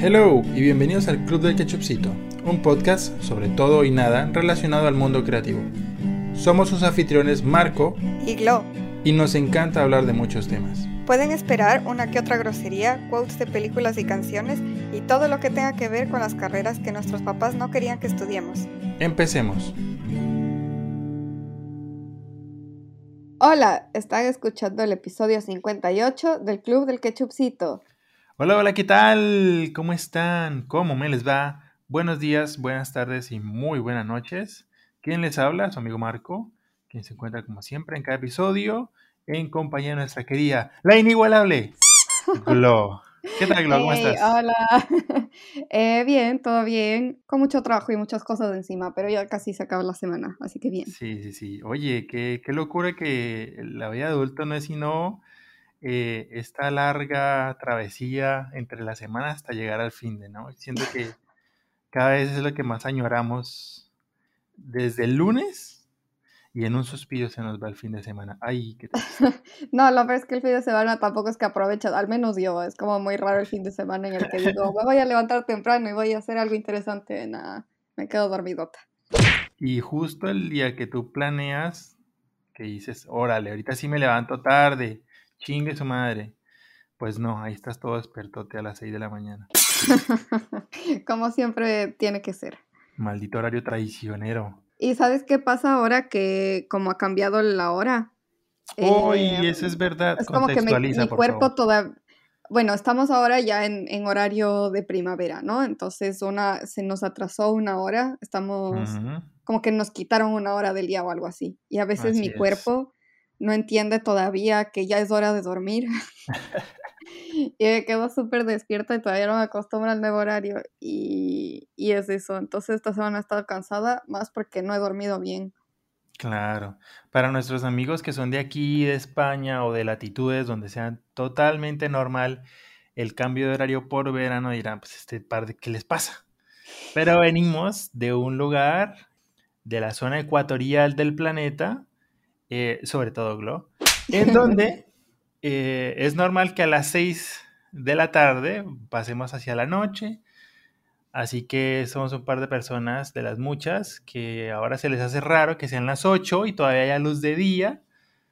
Hello y bienvenidos al Club del Ketchupcito, un podcast sobre todo y nada relacionado al mundo creativo. Somos sus anfitriones Marco y Glo. Y nos encanta hablar de muchos temas. Pueden esperar una que otra grosería, quotes de películas y canciones y todo lo que tenga que ver con las carreras que nuestros papás no querían que estudiemos. Empecemos. Hola, están escuchando el episodio 58 del Club del Ketchupcito. Hola, hola, ¿qué tal? ¿Cómo están? ¿Cómo me les va? Buenos días, buenas tardes y muy buenas noches. ¿Quién les habla? Su amigo Marco, quien se encuentra como siempre en cada episodio en compañía de nuestra querida, la inigualable Glo. ¿Qué tal, Glo? ¿Cómo estás? Hola. Eh, bien, todo bien. Con mucho trabajo y muchas cosas encima, pero ya casi se acaba la semana, así que bien. Sí, sí, sí. Oye, qué, qué locura que la vida adulta no es sino eh, esta larga travesía entre la semana hasta llegar al fin de, ¿no? Siento que cada vez es lo que más añoramos desde el lunes y en un suspiro se nos va el fin de semana. Ay, qué No, lo peor es que el fin de semana tampoco es que aprovecha, al menos yo, es como muy raro el fin de semana en el que digo, me voy a levantar temprano y voy a hacer algo interesante, nada, me quedo dormidota. Y justo el día que tú planeas, que dices, órale, ahorita sí me levanto tarde, Chingue su madre. Pues no, ahí estás todo despertote a las 6 de la mañana. Como siempre tiene que ser. Maldito horario traicionero. ¿Y sabes qué pasa ahora que como ha cambiado la hora? Uy, eh, eso es verdad. Es como que mi, cuerpo todavía... Bueno, estamos ahora ya en, horario de primavera, ¿no? Entonces una, se nos atrasó una hora, estamos como que nos quitaron una hora del día o algo así. Y a veces mi cuerpo no entiende todavía que ya es hora de dormir. y me quedo súper despierta y todavía no me acostumbro al nuevo horario. Y, y, es eso. Entonces esta semana he estado cansada más porque no he dormido bien. Claro. Para nuestros amigos que son de aquí, de España o de latitudes donde sea totalmente normal el cambio de horario por verano, dirán, pues este par de, ¿qué les pasa? Pero venimos de un lugar de la zona ecuatorial del planeta eh, sobre todo Glo, en donde eh, es normal que a las 6 de la tarde pasemos hacia la noche. Así que somos un par de personas de las muchas que ahora se les hace raro que sean las 8 y todavía haya luz de día.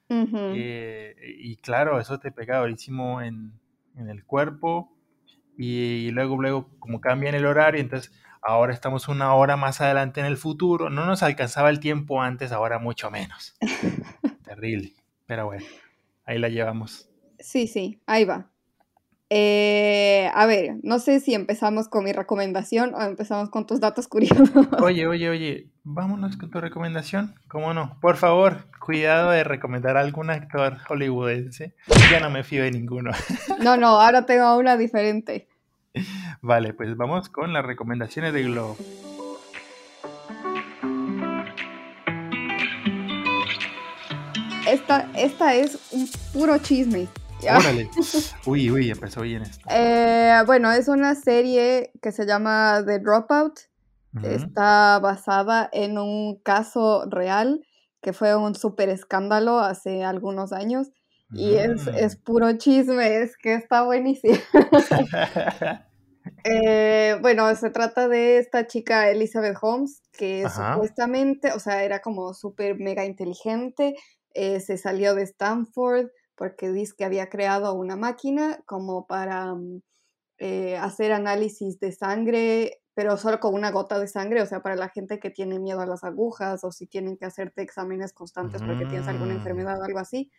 Eh, y claro, eso te pega durísimo en, en el cuerpo. Y, y, luego, luego, como cambian el horario, entonces ahora estamos una hora más adelante en el futuro, no nos alcanzaba el tiempo antes, ahora mucho menos. Terrible, pero bueno, ahí la llevamos. Sí, sí, ahí va. Eh, a ver, no sé si empezamos con mi recomendación o empezamos con tus datos curiosos. Oye, oye, oye, vámonos con tu recomendación. ¿Cómo no? Por favor, cuidado de recomendar a algún actor hollywoodense. Ya no me fío de ninguno. No, no, ahora tengo una diferente. Vale, pues vamos con las recomendaciones de Globo. Esta, esta es un puro chisme. Órale. Uy, uy, empezó bien esto. Eh, bueno, es una serie que se llama The Dropout. Está basada en un caso real que fue un súper escándalo hace algunos años. Y es, mm. es, puro chisme, es que está buenísimo. Eh, bueno, se trata de esta chica Elizabeth Holmes, que supuestamente, o sea, era como súper mega inteligente, eh, se salió de Stanford porque dice que había creado una máquina como para mm, eh, hacer análisis de sangre, pero solo con una gota de sangre, o sea, para la gente que tiene miedo a las agujas o si tienen que hacerte exámenes constantes porque tienes alguna mm. enfermedad o algo así,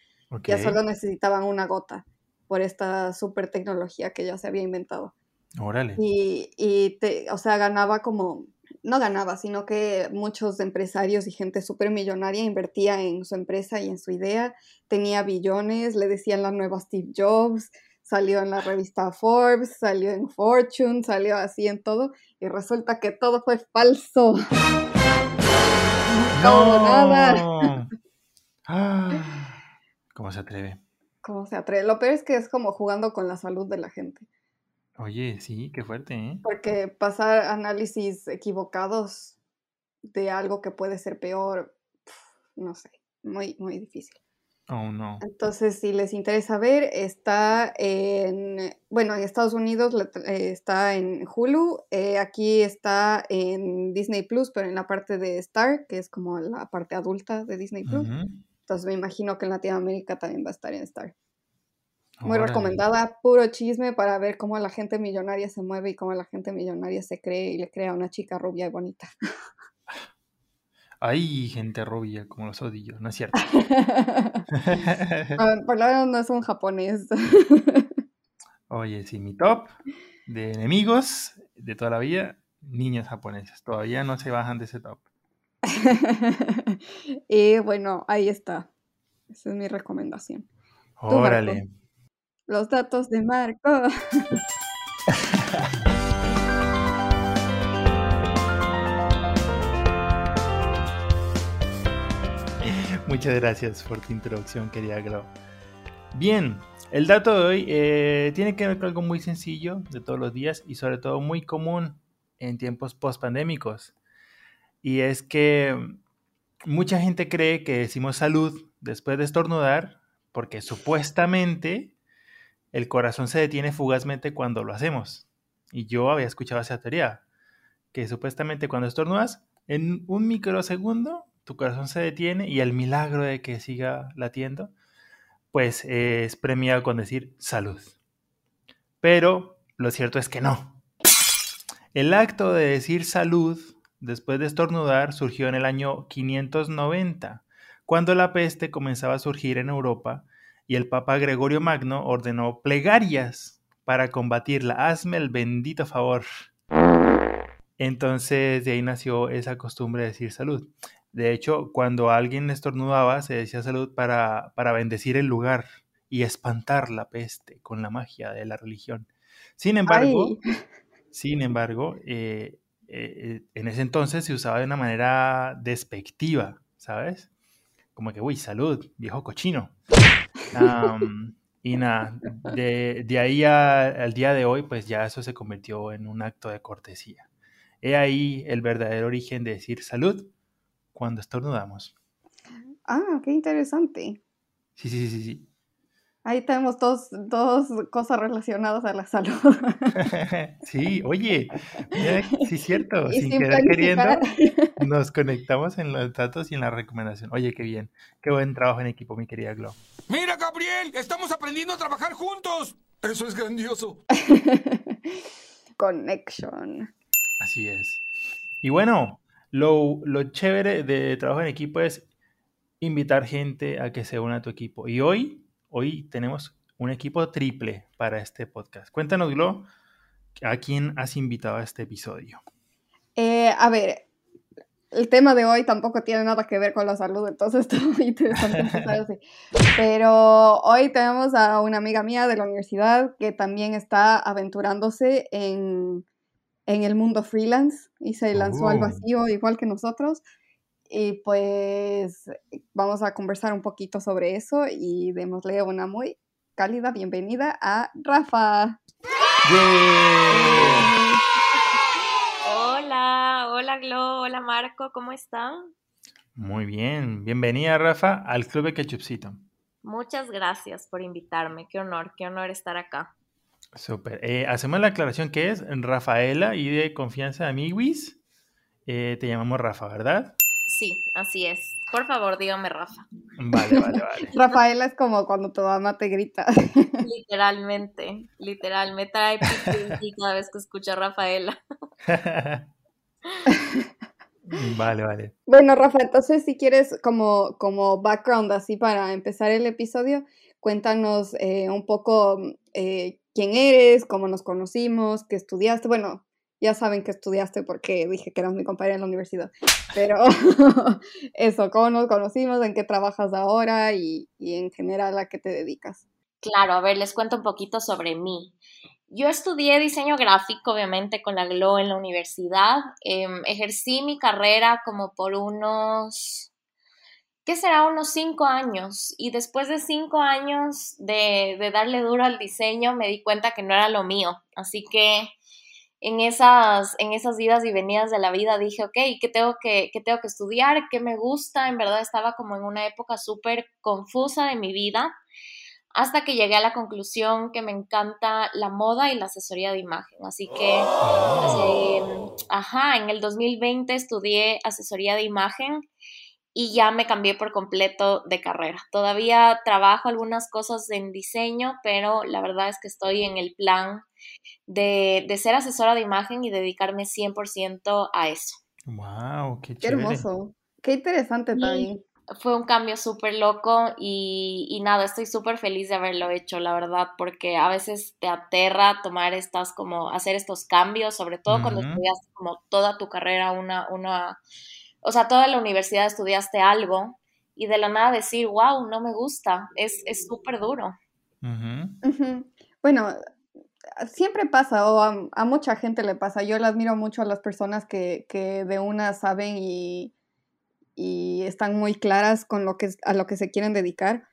ya solo necesitaban una gota por esta super tecnología que ya se había inventado. Órale. Y, y te, o sea, ganaba como, no ganaba, sino que muchos empresarios y gente súper millonaria invertía en su empresa y en su idea, tenía billones, le decían la nueva Steve Jobs, salió en la revista Forbes, salió en Fortune, salió así en todo, y resulta que todo fue falso. No, nada. ¿Cómo se atreve? ¿Cómo se atreve? Lo peor es que es como jugando con la salud de la gente. Oye, sí, qué fuerte, ¿eh? Porque pasar análisis equivocados de algo que puede ser peor, no sé, muy, muy difícil. Oh, no. Entonces, si les interesa ver, está en, bueno, en Estados Unidos eh, está en Hulu, eh, aquí está en Disney Plus, pero en la parte de Star, que es como la parte adulta de Disney Plus. Entonces, me imagino que en Latinoamérica también va a estar en Star. Muy recomendada, puro chisme para ver cómo la gente millonaria se mueve y cómo la gente millonaria se cree y le crea a una chica rubia y bonita. Hay gente rubia como los odillos, ¿no es cierto? por lo menos no es un japonés. Oye, sí, mi top de enemigos de toda la vida, niños japoneses. Todavía no se bajan de ese top. y bueno, ahí está. Esa es mi recomendación. Órale. Los datos de Marco. Muchas gracias por tu introducción, querida Glo. Bien, el dato de hoy eh, tiene que ver con algo muy sencillo de todos los días y sobre todo muy común en tiempos post-pandémicos. Y es que mucha gente cree que decimos salud después de estornudar porque supuestamente el corazón se detiene fugazmente cuando lo hacemos. Y yo había escuchado esa teoría, que supuestamente cuando estornudas, en un microsegundo tu corazón se detiene y el milagro de que siga latiendo, pues es premiado con decir salud. Pero lo cierto es que no. El acto de decir salud después de estornudar surgió en el año 590, cuando la peste comenzaba a surgir en Europa y el Papa Gregorio Magno ordenó plegarias para combatirla. Hazme el bendito favor. Entonces de ahí nació esa costumbre de decir salud. De hecho, cuando alguien estornudaba, se decía salud para, para bendecir el lugar y espantar la peste con la magia de la religión. Sin embargo, sin embargo, eh, eh, en ese entonces se usaba de una manera despectiva, ¿sabes? Como que, uy, salud, viejo cochino. Y nada, de, de ahí al día de hoy, pues ya eso se convirtió en un acto de cortesía. He ahí el verdadero origen de decir salud cuando estornudamos. Ah, qué interesante. Sí, sí, sí, sí. Ahí tenemos dos, dos cosas relacionadas a la salud. sí, oye, sí es cierto, sin, querer queriendo, nos conectamos en los datos y en la recomendación. Oye, qué bien, qué buen trabajo en equipo, mi querida Glo. Mira, Gabriel, estamos aprendiendo a trabajar juntos. Eso es grandioso. Connection. Así es. Y bueno, lo, chévere de trabajo en equipo es invitar gente a que se una a tu equipo. Y hoy, hoy tenemos un equipo triple para este podcast. Cuéntanos, Glo, ¿a quién has invitado a este episodio? Eh, a ver, el tema de hoy tampoco tiene nada que ver con la salud, entonces está muy interesante Pero hoy tenemos a una amiga mía de la universidad que también está aventurándose en en el mundo freelance y se lanzó al oh. vacío igual que nosotros. Y pues vamos a conversar un poquito sobre eso y démosle una muy cálida bienvenida a Rafa. Hola, hola Glo, hola Marco, ¿cómo están? Muy bien, bienvenida Rafa al Club de Ketchupcito. Muchas gracias por invitarme, qué honor, qué honor estar acá. Súper. Eh, hacemos la aclaración que es Rafaela y de confianza de amiguis. Eh, te llamamos Rafa, ¿verdad? Sí, así es. Por favor, dígame Rafa. Vale, vale, vale. Rafaela es como cuando tu mamá te grita. Literalmente, literal, me trae cada vez que escucho a Rafaela. Vale, vale. Bueno, Rafa, entonces si quieres como, como background así para empezar el episodio, cuéntanos eh, un poco quién eres, cómo nos conocimos, qué estudiaste. Bueno, ya saben que estudiaste porque dije que eras mi compañera en la universidad. Pero eso, cómo nos conocimos, en qué trabajas ahora y, en general a qué te dedicas. Claro, a ver, les cuento un poquito sobre mí. Yo estudié diseño gráfico, obviamente, con la GLO en la universidad. Em, ejercí mi carrera como por unos ¿qué será? Unos cinco años. Y después de cinco años de, darle duro al diseño, me di cuenta que no era lo mío. Así que en esas, en esas idas y venidas de la vida dije, ok, ¿qué tengo que, qué tengo que estudiar? ¿Qué me gusta? En verdad estaba como en una época súper confusa de mi vida hasta que llegué a la conclusión que me encanta la moda y la asesoría de imagen. Así que, oh. ajá, en el 2020 estudié asesoría de imagen y ya me cambié por completo de carrera. Todavía trabajo algunas cosas en diseño, pero la verdad es que estoy en el plan de, ser asesora de imagen y dedicarme 100% a eso. ¡Wow! ¡Qué, qué hermoso! ¡Qué interesante también! fue un cambio súper loco y, nada, estoy súper feliz de haberlo hecho, la verdad, porque a veces te aterra tomar estas, como hacer estos cambios, sobre todo cuando estudias como toda tu carrera, una, una, o sea, toda la universidad estudiaste algo y de la nada decir, wow, no me gusta, es súper duro. Bueno, siempre pasa, o a, mucha gente le pasa, yo le admiro mucho a las personas que, que de una saben y y están muy claras con lo que, a lo que se quieren dedicar.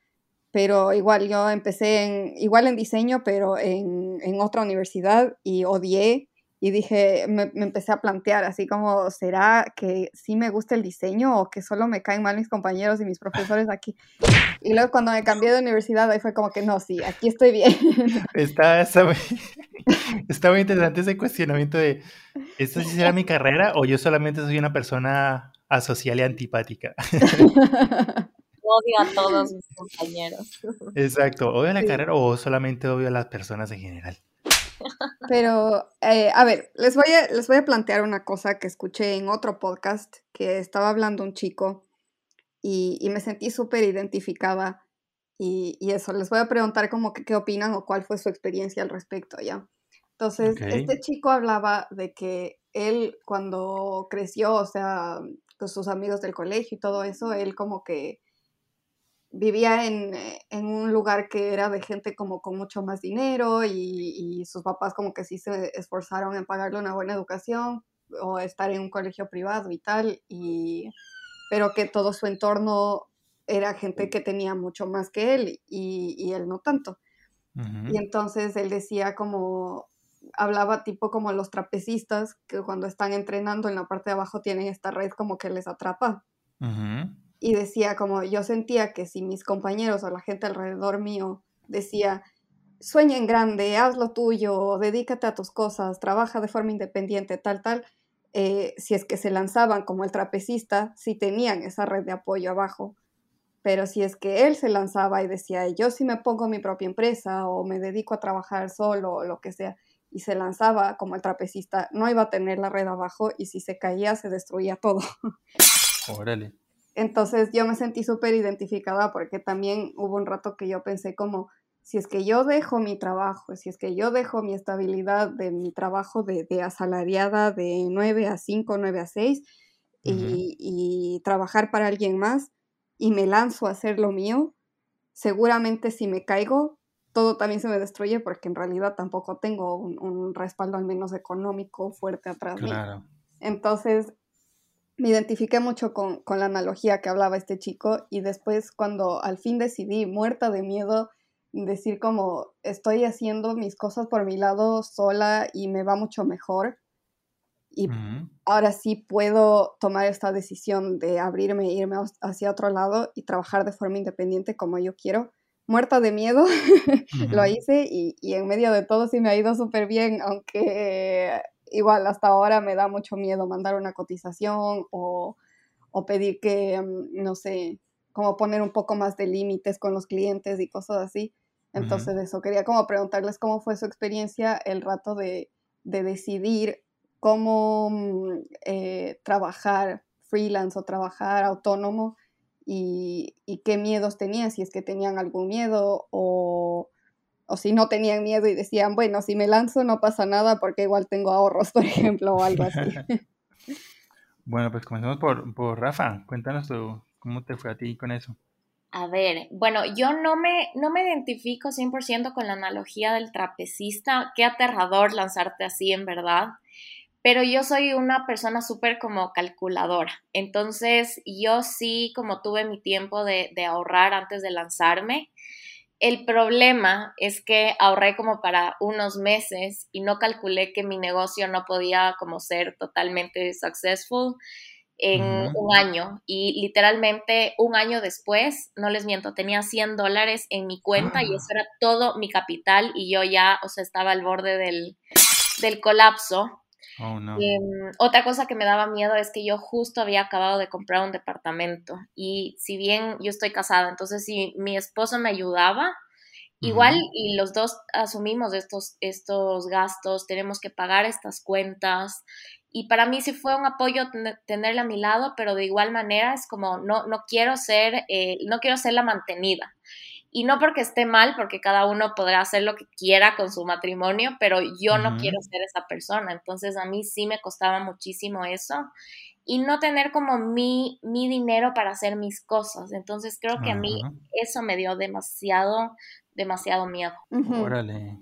Pero igual yo empecé en, igual en diseño, pero en, en otra universidad y odié y dije, me, me, empecé a plantear así como, ¿será que sí me gusta el diseño o que solo me caen mal mis compañeros y mis profesores aquí? Y luego cuando me cambié de universidad ahí fue como que no, sí, aquí estoy bien. Está, está, muy, está muy interesante ese cuestionamiento de, ¿esto sí será mi carrera o yo solamente soy una persona asocial y antipática. Odio a todos mis compañeros. Exacto, odio la carrera o solamente odio a las personas en general. Pero, eh, a ver, les voy a, les voy a plantear una cosa que escuché en otro podcast que estaba hablando un chico y, me sentí súper identificada y, eso, les voy a preguntar como que qué opinan o cuál fue su experiencia al respecto, ¿ya? Entonces, este chico hablaba de que él cuando creció, o sea, con sus amigos del colegio y todo eso, él como que vivía en, eh, en, un lugar que era de gente como con mucho más dinero y, y, sus papás como que sí se esforzaron en pagarle una buena educación o estar en un colegio privado y tal, y, pero que todo su entorno era gente que tenía mucho más que él y, y él no tanto. Y entonces él decía como, hablaba tipo como los trapecistas, que cuando están entrenando en la parte de abajo tienen esta red como que les atrapa. Y decía como yo sentía que si mis compañeros o la gente alrededor mío decía, sueña en grande, haz lo tuyo, dedícate a tus cosas, trabaja de forma independiente, tal, tal, eh, si es que se lanzaban como el trapecista, si tenían esa red de apoyo abajo. Pero si es que él se lanzaba y decía, yo sí me pongo mi propia empresa o me dedico a trabajar solo o lo que sea, y se lanzaba como el trapecista, no iba a tener la red abajo y si se caía se destruía todo. Órale. Entonces yo me sentí súper identificada porque también hubo un rato que yo pensé como, si es que yo dejo mi trabajo, si es que yo dejo mi estabilidad de mi trabajo de, asalariada de 9 a 5, 9 a 6 y, y trabajar para alguien más y me lanzo a hacer lo mío, seguramente si me caigo todo también se me destruye porque en realidad tampoco tengo un, respaldo al menos económico fuerte atrás. Claro. Entonces me identifiqué mucho con, con, la analogía que hablaba este chico y después cuando al fin decidí, muerta de miedo, decir como estoy haciendo mis cosas por mi lado sola y me va mucho mejor. Y ahora sí puedo tomar esta decisión de abrirme e irme hacia otro lado y trabajar de forma independiente como yo quiero. Muerta de miedo, lo hice y, en medio de todo sí me ha ido súper bien, aunque igual hasta ahora me da mucho miedo mandar una cotización o, pedir que, mm, no sé, como poner un poco más de límites con los clientes y cosas así. Entonces eso, quería como preguntarles cómo fue su experiencia el rato de, decidir cómo mm, eh, trabajar freelance o trabajar autónomo y, qué miedos tenían, si es que tenían algún miedo o, o, si no tenían miedo y decían, bueno, si me lanzo no pasa nada porque igual tengo ahorros, por ejemplo, o algo así. bueno, pues comencemos por, por Rafa. Cuéntanos tú, cómo te fue a ti con eso. A ver, bueno, yo no me, no me identifico 100% con la analogía del trapecista. Qué aterrador lanzarte así, en verdad pero yo soy una persona súper como calculadora. Entonces yo sí como tuve mi tiempo de, ahorrar antes de lanzarme El problema es que ahorré como para unos meses y no calculé que mi negocio no podía como ser totalmente successful en un año. Y literalmente un año después, no les miento, tenía 100 dólares en mi cuenta y eso era todo mi capital y yo ya, o sea, estaba al borde del, del colapso. Oh, em, otra cosa que me daba miedo es que yo justo había acabado de comprar un departamento y si bien yo estoy casada, entonces si mi esposo me ayudaba, igual y los dos asumimos estos, estos gastos, tenemos que pagar estas cuentas y para mí sí fue un apoyo tenerla a mi lado, pero de igual manera es como no, no quiero ser, eh, no quiero ser la mantenida. Y no porque esté mal, porque cada uno podrá hacer lo que quiera con su matrimonio, pero yo no quiero ser esa persona. Entonces a mí sí me costaba muchísimo eso y no tener como mi, mi dinero para hacer mis cosas. Entonces creo que a mí eso me dio demasiado, demasiado miedo. Órale.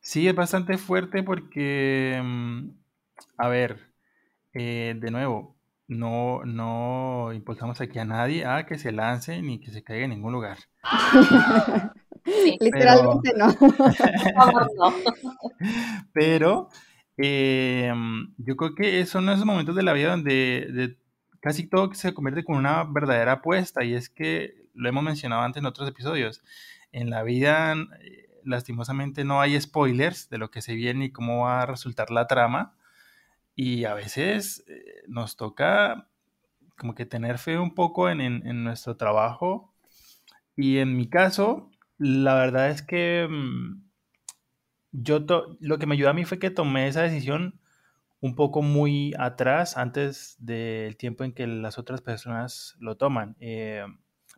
Sí, es bastante fuerte porque mm, a ver, eh, de nuevo, no, no impulsamos aquí a nadie a que se lance ni que se caiga en ningún lugar. Literalmente no. Pero em, yo creo que son esos momentos de la vida donde casi todo se convierte con una verdadera apuesta y es que lo hemos mencionado antes en otros episodios. En la vida, eh, lastimosamente, no hay spoilers de lo que se viene y cómo va a resultar la trama. Y a veces eh, nos toca como que tener fe un poco en, nuestro trabajo. Y en mi caso, la verdad es que mm, yo lo que me ayudó a mí fue que tomé esa decisión un poco muy atrás, antes del tiempo en que las otras personas lo toman. Eh,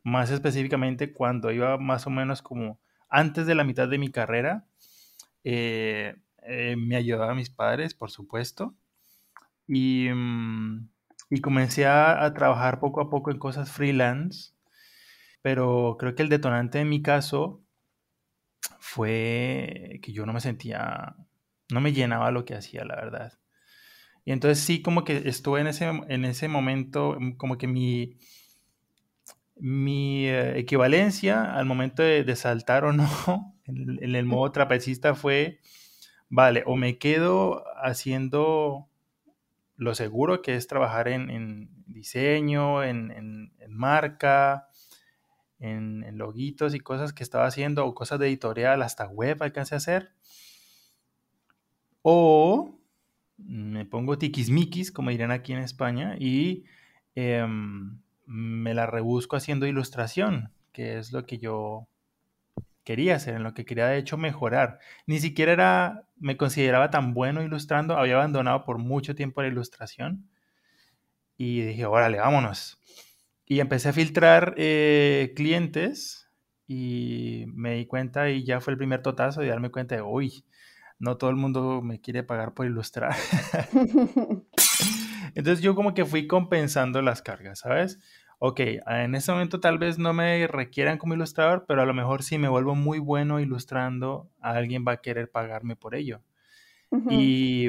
más específicamente cuando iba más o menos como antes de la mitad de mi carrera, eh, me ayudaba a mis padres, por supuesto. Y, mm, y comencé a, trabajar poco a poco en cosas freelance, pero creo que el detonante en mi caso fue que yo no me sentía, no me llenaba lo que hacía, la verdad. Y entonces sí, como que estuve en ese, en ese momento, mm, como que mi, mi eh, equivalencia al momento de, saltar o no en, en, el modo trapecista fue, vale, o me quedo haciendo lo seguro que es trabajar en, diseño, en, marca, en, loguitos y cosas que estaba haciendo, o cosas de editorial, hasta web alcancé a hacer. O me pongo tiquismiquis, como dirían aquí en España, y em, me la rebusco haciendo ilustración, que es lo que yo quería hacer, en lo que quería de hecho mejorar. Ni siquiera era, me consideraba tan bueno ilustrando, había abandonado por mucho tiempo la ilustración y dije, órale, vámonos. Y empecé a filtrar eh, clientes y me di cuenta y ya fue el primer totazo de darme cuenta de, uy, no todo el mundo me quiere pagar por ilustrar. Entonces yo como que fui compensando las cargas, ¿sabes? ok, en este momento tal vez no me requieran como ilustrador, pero a lo mejor si me vuelvo muy bueno ilustrando, alguien va a querer pagarme por ello. y,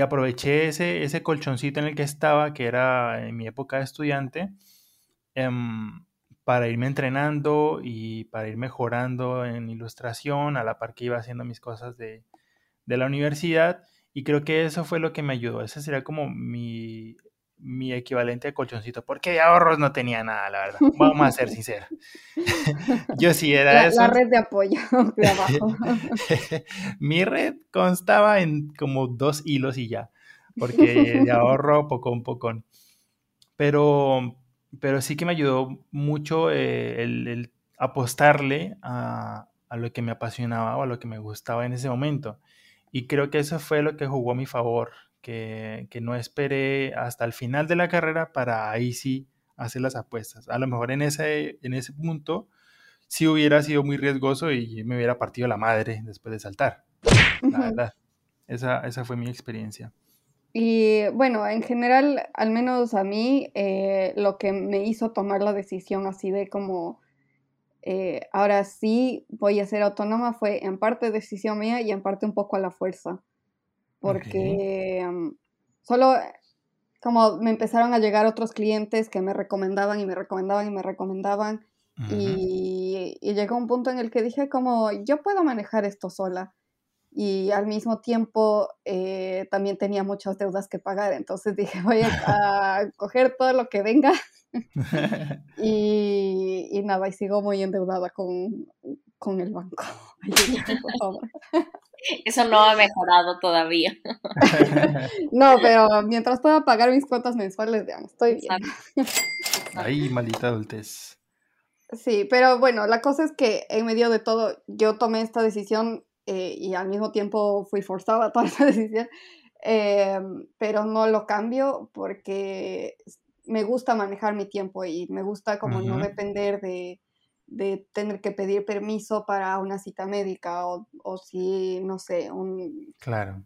aproveché ese, ese colchoncito en el que estaba, que era en mi época de estudiante, em, para irme entrenando y para ir mejorando en ilustración, a la par que iba haciendo mis cosas de, de la universidad. Y creo que eso fue lo que me ayudó. Ese sería como mi mi equivalente de colchoncito, porque de ahorros no tenía nada, la verdad. Vamos a ser sinceros. Yo sí era eso. La red de apoyo de abajo. mi red constaba en como dos hilos y ya, porque de ahorro poco un poco. Pero, pero sí que me ayudó mucho eh, el, apostarle a, a lo que me apasionaba o a lo que me gustaba en ese momento. Y creo que eso fue lo que jugó a mi favor que, no esperé hasta el final de la carrera para ahí sí hacer las apuestas. A lo mejor en ese, en ese punto sí hubiera sido muy riesgoso y me hubiera partido la madre después de saltar. La verdad. Esa, esa fue mi experiencia. Y bueno, en general, al menos a mí, eh, lo que me hizo tomar la decisión así de como, eh, ahora sí voy a ser autónoma fue en parte decisión mía y en parte un poco a la fuerza. Porque solo como me empezaron a llegar otros clientes que me recomendaban y me recomendaban y me recomendaban y, y llegó un punto en el que dije como, yo puedo manejar esto sola y al mismo tiempo eh, también tenía muchas deudas que pagar, entonces dije voy a, coger todo lo que venga y, y, nada, y sigo muy endeudada con, con el banco. Eso no ha mejorado todavía. no, pero mientras pueda pagar mis cuotas mensuales, ya estoy bien. Ay, maldita adultez. Sí, pero bueno, la cosa es que en medio de todo yo tomé esta decisión eh, y al mismo tiempo fui forzada a tomar esa decisión, em, pero no lo cambio porque me gusta manejar mi tiempo y me gusta como no depender de, de, tener que pedir permiso para una cita médica o, o si, no sé, un... Claro.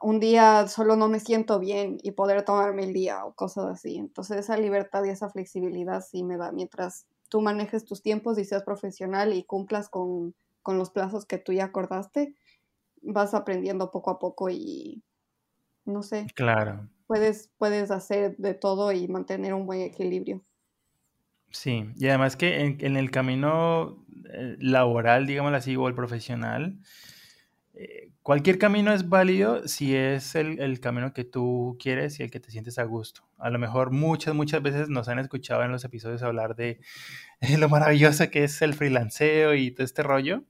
Un día solo no me siento bien y poder tomarme el día o cosas así. Entonces esa libertad y esa flexibilidad sí me da mientras tú manejes tus tiempos y seas profesional y cumplas con, con los plazos que tú ya acordaste, vas aprendiendo poco a poco y no sé. Claro. Puedes, puedes hacer de todo y mantener un buen equilibrio. Sí, y además que en, el camino eh, laboral, digámoslo así, o el profesional, cualquier camino es válido si es el, el, camino que tú quieres y el que te sientes a gusto. A lo mejor muchas, muchas veces nos han escuchado en los episodios hablar de lo maravilloso que es el freelanceo y todo este rollo,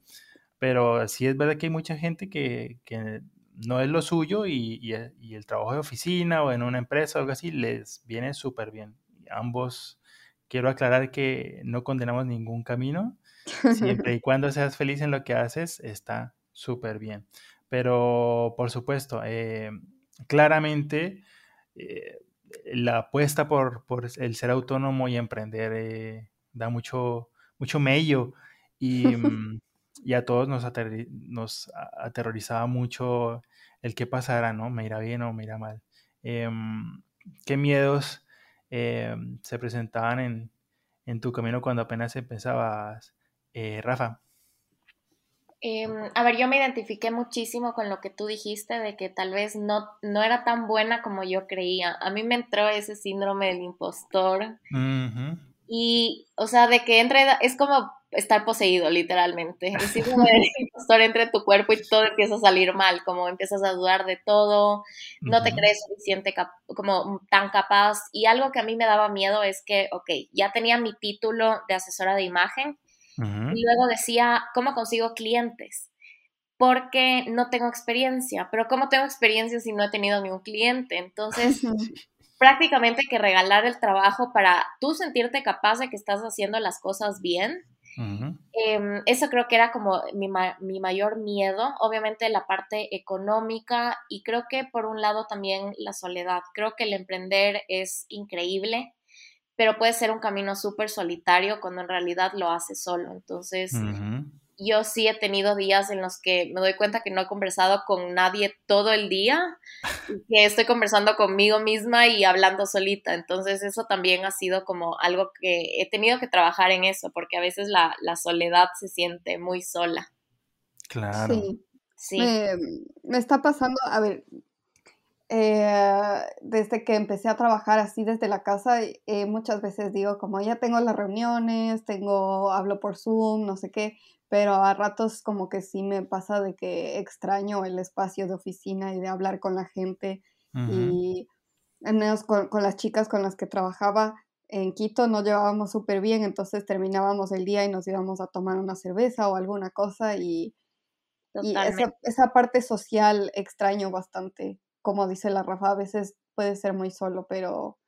pero sí es verdad que hay mucha gente que, que no es lo suyo y, y, el trabajo de oficina o en una empresa o algo así les viene súper bien. ambos, quiero aclarar que no condenamos ningún camino, siempre y cuando seas feliz en lo que haces, está súper bien. Pero, por supuesto, eh, claramente eh, la apuesta por, por, el ser autónomo y emprender eh, da mucho, mucho mello y, mm, y a todos nos, nos, aterrorizaba mucho el qué pasará, ¿no? ¿Me irá bien o me irá mal? Em, ¿Qué miedos se presentaban en, en, tu camino cuando apenas empezabas, Rafa? Em, a ver, yo me identifiqué muchísimo con lo que tú dijiste de que tal vez no, no era tan buena como yo creía. A mí me entró ese síndrome del impostor. Y, o sea, de que entre, es como estar poseído, literalmente. El síndrome del impostor entra en tu cuerpo y todo empieza a salir mal, como empiezas a dudar de todo, no te crees suficiente, como tan capaz. Y algo que a mí me daba miedo es que, ok, ya tenía mi título de asesora de imagen y luego decía, ¿cómo consigo clientes? Porque no tengo experiencia, pero ¿cómo tengo experiencia si no he tenido ni un cliente? Entonces, prácticamente que regalar el trabajo para tú sentirte capaz de que estás haciendo las cosas bien. Em, eso creo que era como mi, mi, mayor miedo, obviamente la parte económica y creo que por un lado también la soledad. Creo que el emprender es increíble, pero puede ser un camino súper solitario cuando en realidad lo hace solo. Entonces, yo sí he tenido días en los que me doy cuenta que no he conversado con nadie todo el día, que estoy conversando conmigo misma y hablando solita. Entonces, eso también ha sido como algo que he tenido que trabajar en eso, porque a veces la, soledad se siente muy sola. Claro. Sí. me está pasando, a ver, eh, desde que empecé a trabajar así desde la casa, eh, muchas veces digo, como ya tengo las reuniones, tengo, hablo por Zoom, no sé qué, pero a ratos como que sí me pasa de que extraño el espacio de oficina y de hablar con la gente. Y al menos con, con, las chicas con las que trabajaba en Quito nos llevábamos súper bien, entonces terminábamos el día y nos íbamos a tomar una cerveza o alguna cosa y, y esa, esa parte social extraño bastante como dice la Rafa, a veces puede ser muy solo, pero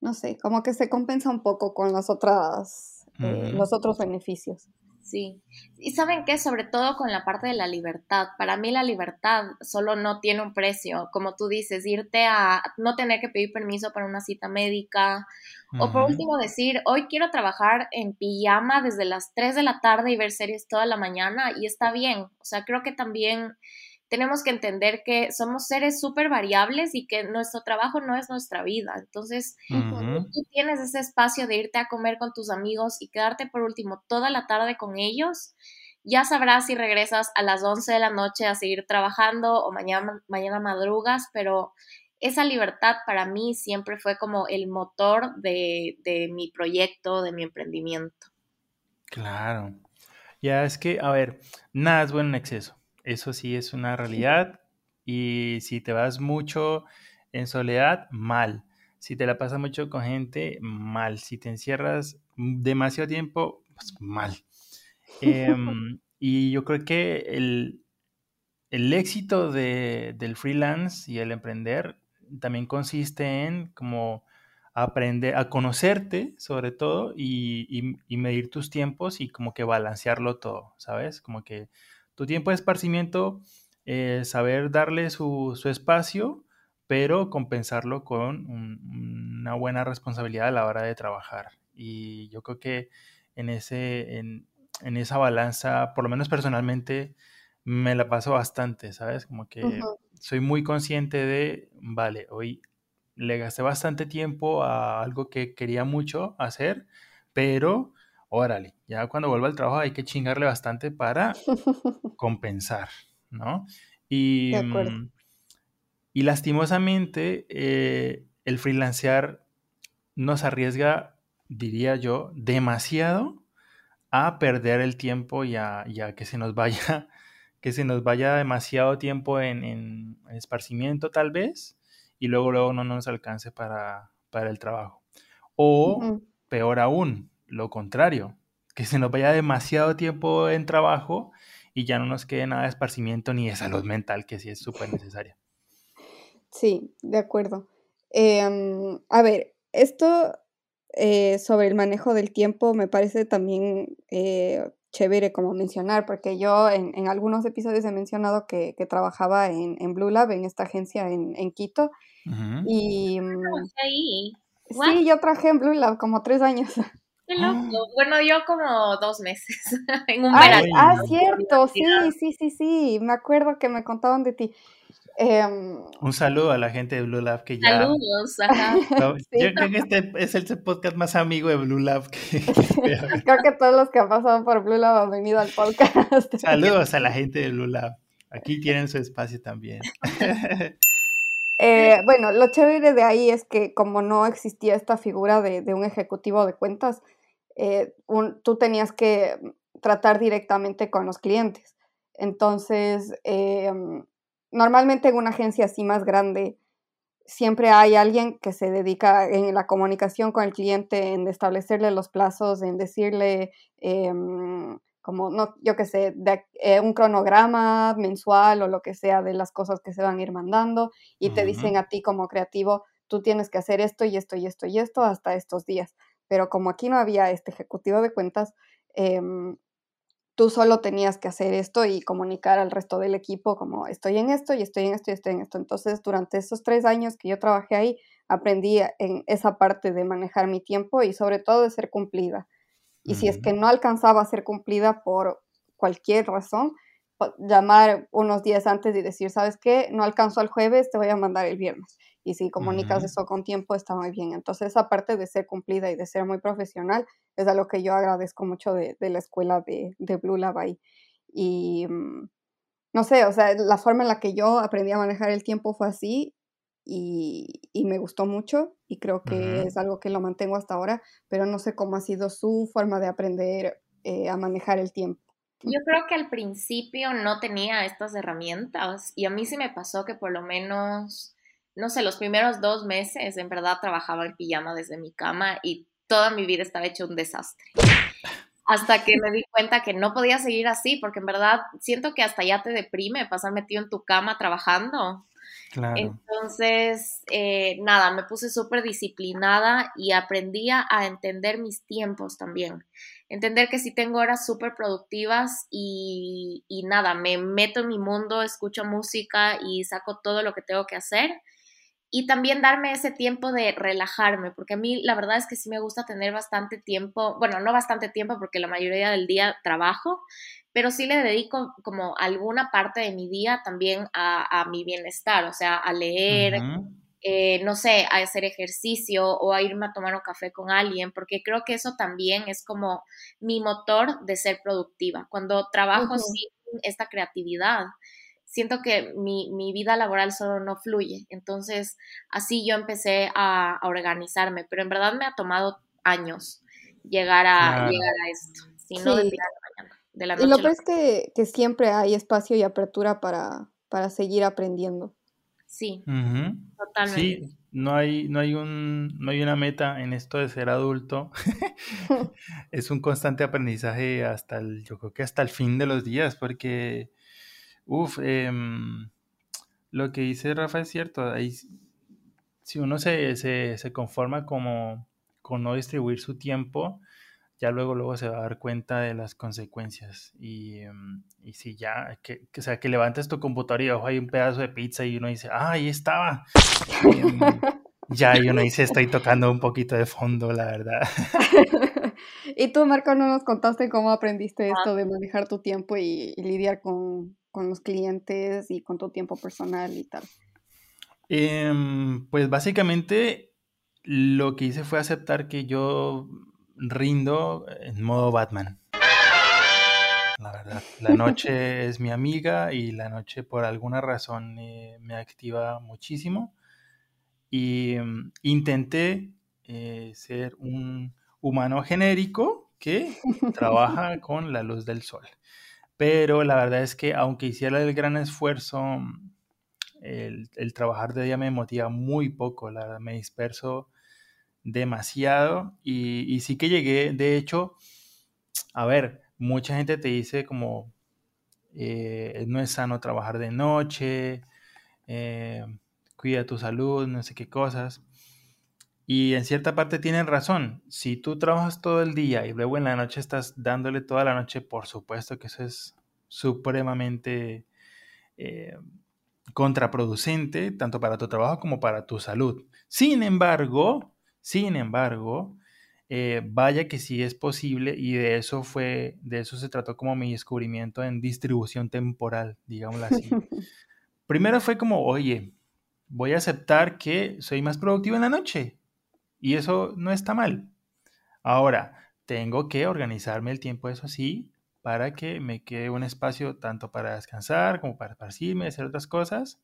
no sé, como que se compensa un poco con las otras, eh, los otros beneficios. Sí, y saben qué, sobre todo con la parte de la libertad. Para mí la libertad solo no tiene un precio, como tú dices, irte a no tener que pedir permiso para una cita médica, o por último decir, hoy quiero trabajar en pijama desde las 3 de la tarde y ver series toda la mañana, y está bien. O sea, creo que también tenemos que entender que somos seres súper variables y que nuestro trabajo no es nuestra vida. Entonces, tú tienes ese espacio de irte a comer con tus amigos y quedarte por último toda la tarde con ellos, ya sabrás si regresas a las 11 de la noche a seguir trabajando o mañana, mañana madrugas, pero esa libertad para mí siempre fue como el motor de, de mi proyecto, de mi emprendimiento. Claro. Ya es que, a ver, nada es bueno en exceso. Eso sí es una realidad. Y si te vas mucho en soledad, mal. Si te la pasas mucho con gente, mal. Si te encierras demasiado tiempo, pues mal. Em, y yo creo que el, el éxito de, del freelance y el emprender también consiste en como aprender a conocerte sobre todo y, medir tus tiempos y como que balancearlo todo, ¿sabes? Como que tu tiempo de esparcimiento, eh, saber darle su, espacio, pero compensarlo con una buena responsabilidad a la hora de trabajar. Y yo creo que en, ese, en, esa balanza, por lo menos personalmente, me la paso bastante, ¿sabes? Como que soy muy consciente de, vale, hoy le gasté bastante tiempo a algo que quería mucho hacer, pero órale, ya cuando vuelva al trabajo hay que chingarle bastante para compensar, ¿no? Y, mm, y lastimosamente, eh, el freelancear nos arriesga, diría yo, demasiado a perder el tiempo y a, que se nos vaya, que se nos vaya demasiado tiempo en, en esparcimiento tal vez, y luego, luego no nos alcance para, el trabajo. O peor aún, lo contrario, que se nos vaya demasiado tiempo en trabajo y ya no nos quede nada de esparcimiento ni de salud mental, que sí es súper necesaria. Sí, de acuerdo. Em, a ver, esto eh, sobre el manejo del tiempo me parece también eh, chévere como mencionar, porque yo en, algunos episodios he mencionado que, trabajaba en, Blue Lab, en esta agencia en, en Quito, y... Mm, sí, yo trabajé en Blue Lab como tres años. Qué loco. Ah. Bueno, yo como dos meses en un verano. Ah, cierto, sí, sí, sí, sí. Me acuerdo que me contaban de ti. Em, un saludo a la gente de Blue Lab que ya. Saludos, ajá. Yo creo que este es el podcast más amigo de Blue Lab. Que, creo que todos los que han pasado por Blue Lab han venido al podcast. Saludos a la gente de Blue Lab. Aquí tienen su espacio también. Eh, bueno, lo chévere de ahí es que como no existía esta figura de, un ejecutivo de cuentas, eh, tú tenías que tratar directamente con los clientes. Entonces, em, normalmente en una agencia así más grande, siempre hay alguien que se dedica en la comunicación con el cliente, en establecerle los plazos, en decirle em, como, no, yo qué sé, de, eh, un cronograma mensual o lo que sea de las cosas que se van a ir mandando y te dicen a ti como creativo, tú tienes que hacer esto y esto y esto y esto hasta estos días. Pero como aquí no había este ejecutivo de cuentas, em, tú solo tenías que hacer esto y comunicar al resto del equipo como estoy en esto y estoy en esto y estoy en esto. Entonces, durante esos tres años que yo trabajé ahí, aprendí en esa parte de manejar mi tiempo y sobre todo de ser cumplida. Y si es que no alcanzaba a ser cumplida por cualquier razón, llamar unos días antes y decir, ¿sabes qué? No alcanzó el jueves, te voy a mandar el viernes. Y si comunicas eso con tiempo, está muy bien. Entonces, esa parte de ser cumplida y de ser muy profesional es algo que yo agradezco mucho de, la escuela de, de Blue Lab ahí. Y mm, no sé, o sea, la forma en la que yo aprendí a manejar el tiempo fue así y, me gustó mucho y creo que es algo que lo mantengo hasta ahora, pero no sé cómo ha sido su forma de aprender eh, a manejar el tiempo. Yo creo que al principio no tenía estas herramientas y a mí sí me pasó que por lo menos, no sé, los primeros dos meses en verdad trabajaba en pijama desde mi cama y toda mi vida estaba hecho un desastre. Hasta que me di cuenta que no podía seguir así, porque en verdad siento que hasta ya te deprime pasar metido en tu cama trabajando. Entonces, eh, nada, me puse súper disciplinada y aprendí a entender mis tiempos también. Entender que si tengo horas súper productivas y, y, nada, me meto en mi mundo, escucho música y saco todo lo que tengo que hacer. Y también darme ese tiempo de relajarme, porque a mí la verdad es que sí me gusta tener bastante tiempo, bueno, no bastante tiempo porque la mayoría del día trabajo, pero sí le dedico como alguna parte de mi día también a, mi bienestar, o sea, a leer, eh, no sé, a hacer ejercicio o a irme a tomar un café con alguien, porque creo que eso también es como mi motor de ser productiva. Cuando trabajo sin esta creatividad, siento que mi, vida laboral solo no fluye. Entonces, así yo empecé a, organizarme, pero en verdad me ha tomado años llegar a, llegar a esto. Si no, de la noche. Y lo peor es que, que, siempre hay espacio y apertura para, para seguir aprendiendo. Sí, totalmente. Sí, no hay, no, hay un, no hay una meta en esto de ser adulto. es un constante aprendizaje hasta el, yo creo que hasta el fin de los días, porque, uff, em, lo que dice Rafa es cierto. Ahí, si uno se, se, se conforma como con no distribuir su tiempo, ya luego, luego se va a dar cuenta de las consecuencias. Y, em, y si ya, que, o sea, que levantes tu computadora y ojo hay un pedazo de pizza y uno dice, ah, ahí estaba. Em, ya, y uno dice, estoy tocando un poquito de fondo, la verdad. y tú, Marco, no nos contaste cómo aprendiste esto ah. de manejar tu tiempo y, lidiar con, con, los clientes y con tu tiempo personal y tal. Em, pues básicamente lo que hice fue aceptar que yo rindo en modo Batman. La verdad, la noche es mi amiga y la noche por alguna razón eh, me activa muchísimo. Y mm, intenté eh, ser un humano genérico que trabaja con la luz del sol. Pero la verdad es que aunque hiciera el gran esfuerzo, el, el trabajar de día me motiva muy poco. La verdad, me disperso demasiado y, sí que llegué, de hecho, a ver, mucha gente te dice como eh, no es sano trabajar de noche, eh, cuida tu salud, no sé qué cosas. Y en cierta parte tienen razón. Si tú trabajas todo el día y luego en la noche estás dándole toda la noche, por supuesto que eso es supremamente eh, contraproducente, tanto para tu trabajo como para tu salud. Sin embargo, sin embargo, eh, vaya que sí es posible y de eso fue, de eso se trató como mi descubrimiento en distribución temporal, digámoslo así. Primero fue como, oye, voy a aceptar que soy más productivo en la noche y eso no está mal. Ahora, tengo que organizarme el tiempo, eso sí, para que me quede un espacio tanto para descansar como para esparcirme, hacer otras cosas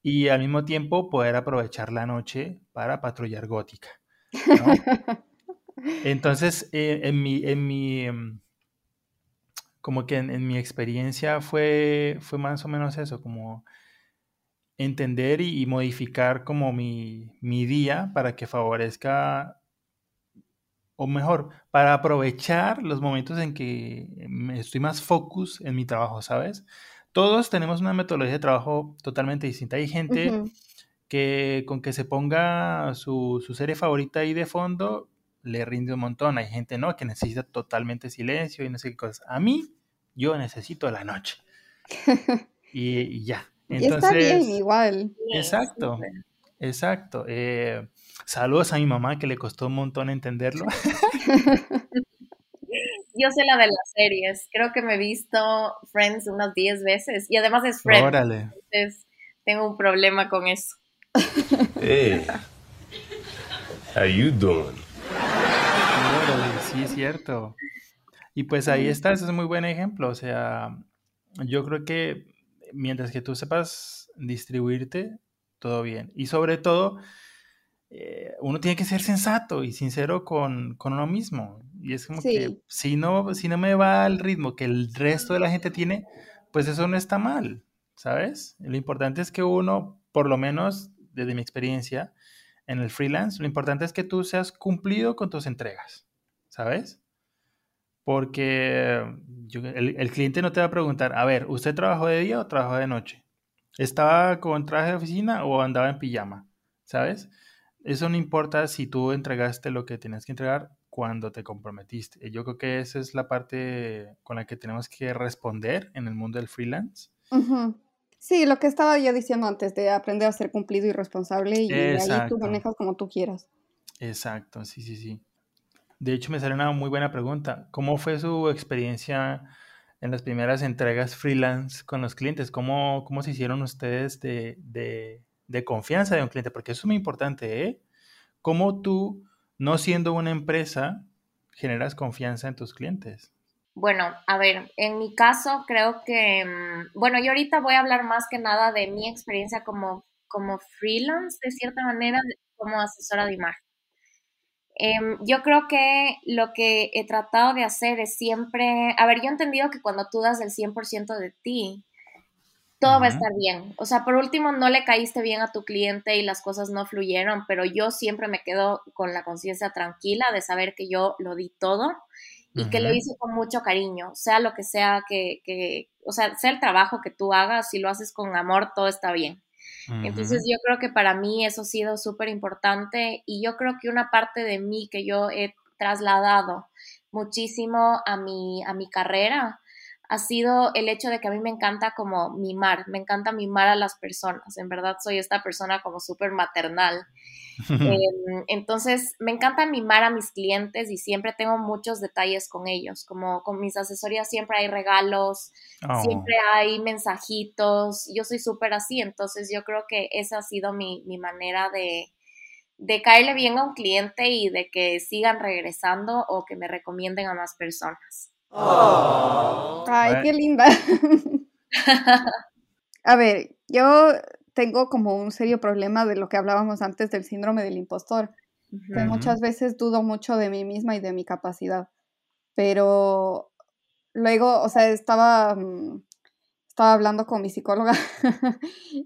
y al mismo tiempo poder aprovechar la noche para patrullar gótica. Entonces, eh, en mi, en mi, em, como que en, mi experiencia fue, fue más o menos eso, como entender y, modificar como mi, mi, día para que favorezca, o mejor, para aprovechar los momentos en que estoy más focus en mi trabajo, ¿sabes? Todos tenemos una metodología de trabajo totalmente distinta. Hay gente que con que se ponga su, serie favorita ahí de fondo, le rinde un montón. Hay gente, ¿no? Que necesita totalmente silencio y no sé qué cosas. A mí, yo necesito la noche. y, ya. Entonces, está bien, igual. Exacto, exacto. Eh, saludos a mi mamá que le costó un montón entenderlo. Yo sé la de las series. Creo que me he visto Friends unas 10 veces. Y además es Friends. Órale. Entonces tengo un problema con eso. Hey, how you doing? Sí, es cierto. Y pues ahí está, ese es un muy buen ejemplo. O sea, yo creo que mientras que tú sepas distribuirte, todo bien. Y sobre todo, eh, uno tiene que ser sensato y sincero con, uno mismo. Y es como que si no, si no me va al ritmo que el resto de la gente tiene, pues eso no está mal, ¿sabes? Lo importante es que uno, por lo menos desde mi experiencia en el freelance, lo importante es que tú seas cumplido con tus entregas, ¿sabes? Porque el, cliente no te va a preguntar, a ver, ¿usted trabajó de día o trabajó de noche? ¿Estaba con traje de oficina o andaba en pijama? ¿Sabes? Eso no importa si tú entregaste lo que tienes que entregar cuando te comprometiste. Yo creo que esa es la parte con la que tenemos que responder en el mundo del freelance. Sí, lo que estaba yo diciendo antes, de aprender a ser cumplido y responsable y ahí tú manejas como tú quieras. Exacto, sí, sí, sí. De hecho, me sale una muy buena pregunta. ¿Cómo fue su experiencia en las primeras entregas freelance con los clientes? ¿Cómo, cómo se hicieron ustedes de, de, de confianza de un cliente? Porque eso es muy importante, ¿eh? ¿Cómo tú, no siendo una empresa, generas confianza en tus clientes? Bueno, a ver, en mi caso creo que, mm, bueno, yo ahorita voy a hablar más que nada de mi experiencia como, como freelance, de cierta manera, como asesora de imagen. Em, yo creo que lo que he tratado de hacer es siempre, a ver, yo he entendido que cuando tú das el 100% de ti, todo va a estar bien. O sea, por último, no le caíste bien a tu cliente y las cosas no fluyeron, pero yo siempre me quedo con la conciencia tranquila de saber que yo lo di todo y que lo hice con mucho cariño, sea lo que sea que, que, o sea, sea el trabajo que tú hagas, si lo haces con amor, todo está bien. Entonces yo creo que para mí eso ha sido súper importante y yo creo que una parte de mí que yo he trasladado muchísimo a mi, a mi carrera ha sido el hecho de que a mí me encanta como mimar, me encanta mimar a las personas, en verdad soy esta persona como súper maternal. Em, entonces, me encanta mimar a mis clientes y siempre tengo muchos detalles con ellos, como con mis asesorías siempre hay regalos, oh. siempre hay mensajitos, yo soy súper así, entonces yo creo que esa ha sido mi, mi manera de, de caerle bien a un cliente y de que sigan regresando o que me recomienden a más personas. Ay, qué linda. A ver, yo tengo como un serio problema de lo que hablábamos antes del síndrome del impostor. muchas veces dudo mucho de mí misma y de mi capacidad. Pero luego, o sea, estaba, mm, estaba hablando con mi psicóloga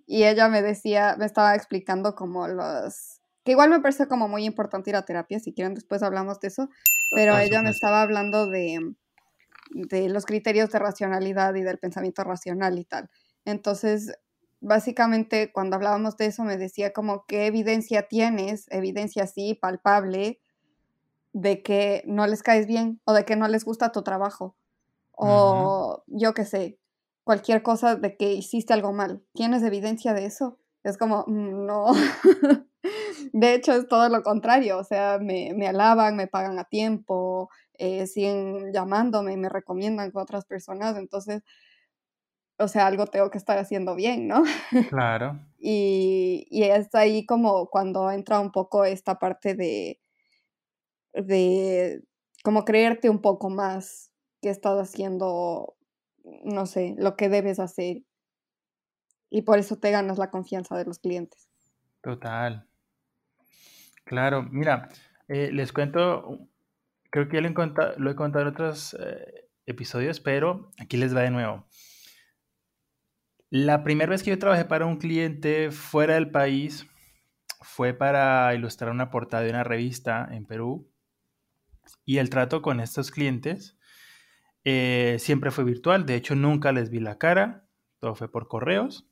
y ella me decía, me estaba explicando como los, que igual me parece como muy importante ir a terapia, si quieren después hablamos de eso, pero ella me estaba hablando de de los criterios de racionalidad y del pensamiento racional y tal. Entonces, básicamente cuando hablábamos de eso me decía como qué evidencia tienes, evidencia así, palpable, de que no les caes bien o de que no les gusta tu trabajo o yo qué sé, cualquier cosa de que hiciste algo mal. ¿Tienes evidencia de eso? Es como, mm, no. de hecho, es todo lo contrario. O sea, me, me alaban, me pagan a tiempo, eh, siguen llamándome, me recomiendan con otras personas, entonces, o sea, algo tengo que estar haciendo bien, ¿no? Claro. y, y es ahí como cuando entra un poco esta parte de, de como creerte un poco más que estás haciendo, no sé, lo que debes hacer. Y por eso te ganas la confianza de los clientes. Total. Claro, mira, eh, les cuento Creo que ya lo he contado, lo en otros eh, episodios, pero aquí les va de nuevo. La primera vez que yo trabajé para un cliente fuera del país fue para ilustrar una portada de una revista en Perú. Y el trato con estos clientes eh, siempre fue virtual. De hecho, nunca les vi la cara. Todo fue por correos.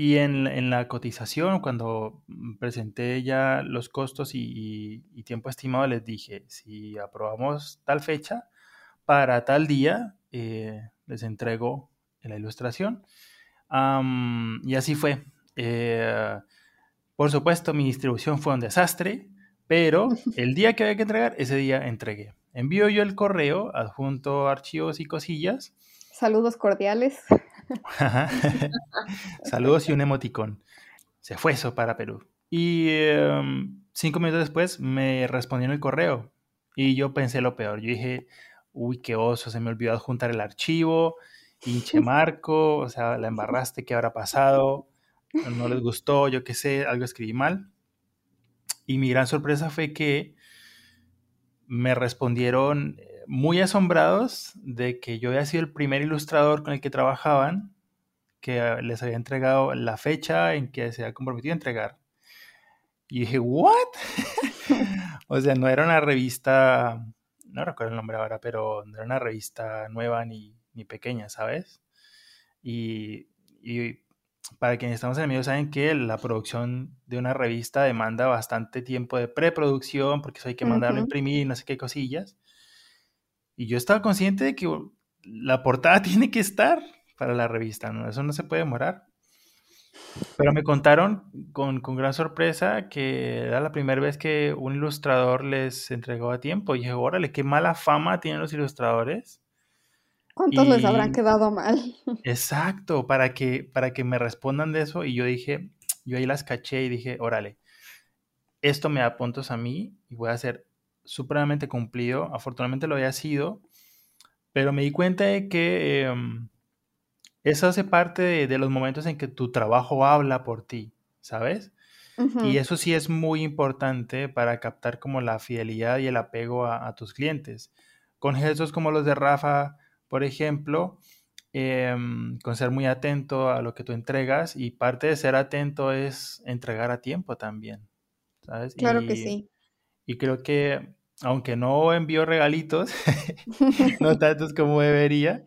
Y en, la cotización, cuando presenté ya los costos y, tiempo estimado, les dije, si aprobamos tal fecha, para tal día eh, les entrego la ilustración. y así fue. Eh, por supuesto, mi distribución fue un desastre, pero el día que había que entregar, ese día entregué. Envío yo el correo, adjunto archivos y cosillas. Saludos cordiales. Saludos y un emoticón. Se fue eso para Perú. Y em, cinco minutos después me respondieron el correo. Y yo pensé lo peor. Yo dije, uy, qué oso, se me olvidó adjuntar el archivo. Hinche marco, o sea, la embarraste, ¿qué habrá pasado? No les gustó, yo qué sé, algo escribí mal. Y mi gran sorpresa fue que me respondieron muy asombrados de que yo había sido el primer ilustrador con el que trabajaban, que les había entregado la fecha en que se había comprometido a entregar. Y dije, ¿what? o sea, no era una revista, no recuerdo el nombre ahora, pero no era una revista nueva ni, ni pequeña, ¿sabes? Y, y, para quienes estamos en el medio saben que la producción de una revista demanda bastante tiempo de preproducción, porque eso hay que mandarlo a imprimir y no sé qué cosillas. Y yo estaba consciente de que la portada tiene que estar para la revista, ¿no? Eso no se puede demorar. Pero me contaron con, gran sorpresa que era la primera vez que un ilustrador les entregó a tiempo. Y dije, órale, qué mala fama tienen los ilustradores. ¿Cuántos les habrán quedado mal? Exacto, para que, para que me respondan de eso. Y yo dije, yo ahí las caché y dije, órale, esto me da puntos a mí y voy a hacer supremamente cumplido. Afortunadamente lo había sido, pero me di cuenta de que em, eso hace parte de, los momentos en que tu trabajo habla por ti, ¿sabes? Y eso sí es muy importante para captar como la fidelidad y el apego a, tus clientes. Con gestos como los de Rafa, por ejemplo, em, con ser muy atento a lo que tú entregas y parte de ser atento es entregar a tiempo también. ¿sabes? Claro que sí. Y creo que, aunque no envío regalitos, no tantos como debería,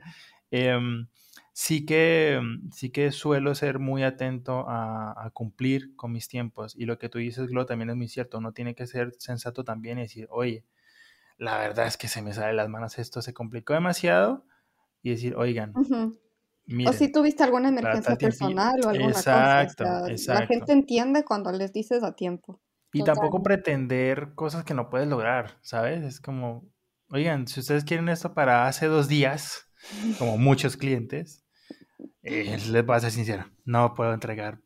em, sí que, sí que suelo ser muy atento a, cumplir con mis tiempos. Y lo que tú dices, Glo, también es muy cierto. Uno tiene que ser sensato también y decir, oye, la verdad es que se me sale de las manos esto, se complicó demasiado. Y decir, oigan, o si tuviste alguna emergencia personal o alguna exacto, cosa. exacto. La gente entiende cuando les dices a tiempo. Y tampoco pretender cosas que no puedes lograr, ¿sabes? Es como, oigan, si ustedes quieren esto para hace dos días, como muchos clientes, eh, les voy a ser sincero, no puedo entregar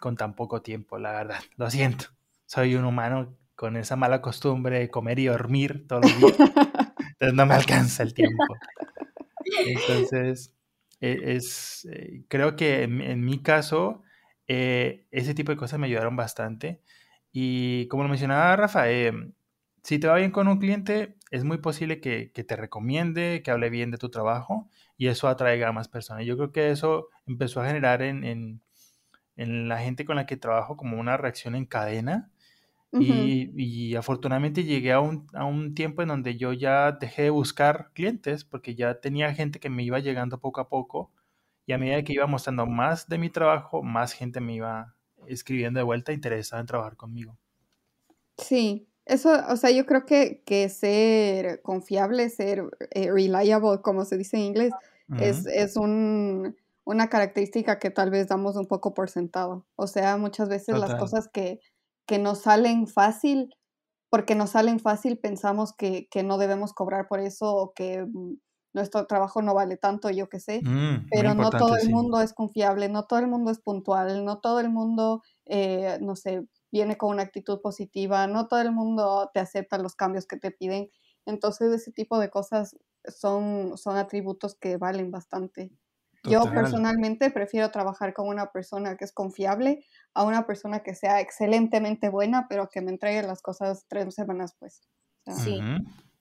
con tan poco tiempo, la verdad. Lo siento. Soy un humano con esa mala costumbre de comer y dormir todos los días. Entonces no me alcanza el tiempo. Entonces, e, es, eh, creo que en, mi caso, eh, ese tipo de cosas me ayudaron bastante. Y como lo mencionaba Rafa, si te va bien con un cliente, es muy posible que, te recomiende, que hable bien de tu trabajo y eso atraiga a más personas. Yo creo que eso empezó a generar en, la gente con la que trabajo como una reacción en cadena. y, afortunadamente llegué a un, a un, tiempo en donde yo ya dejé de buscar clientes porque ya tenía gente que me iba llegando poco a poco y a medida que iba mostrando más de mi trabajo, más gente me iba escribiendo de vuelta interesada en trabajar conmigo. Sí, eso, o sea, yo creo que, que ser confiable, ser eh, reliable, como se dice en inglés, es, es un, una característica que tal vez damos un poco por sentado. O sea, muchas veces las cosas que, que nos salen fácil, porque nos salen fácil, pensamos que, que, no debemos cobrar por eso o que mm, nuestro trabajo no vale tanto, yo qué sé. Mm, pero no todo el mundo es confiable, no todo el mundo es puntual, no todo el mundo, eh, no sé, viene con una actitud positiva, no todo el mundo te acepta los cambios que te piden. Entonces ese tipo de cosas son, son atributos que valen bastante. Yo personalmente prefiero trabajar con una persona que es confiable a una persona que sea excelentemente buena, pero que me entregue las cosas tres semanas pues. sí.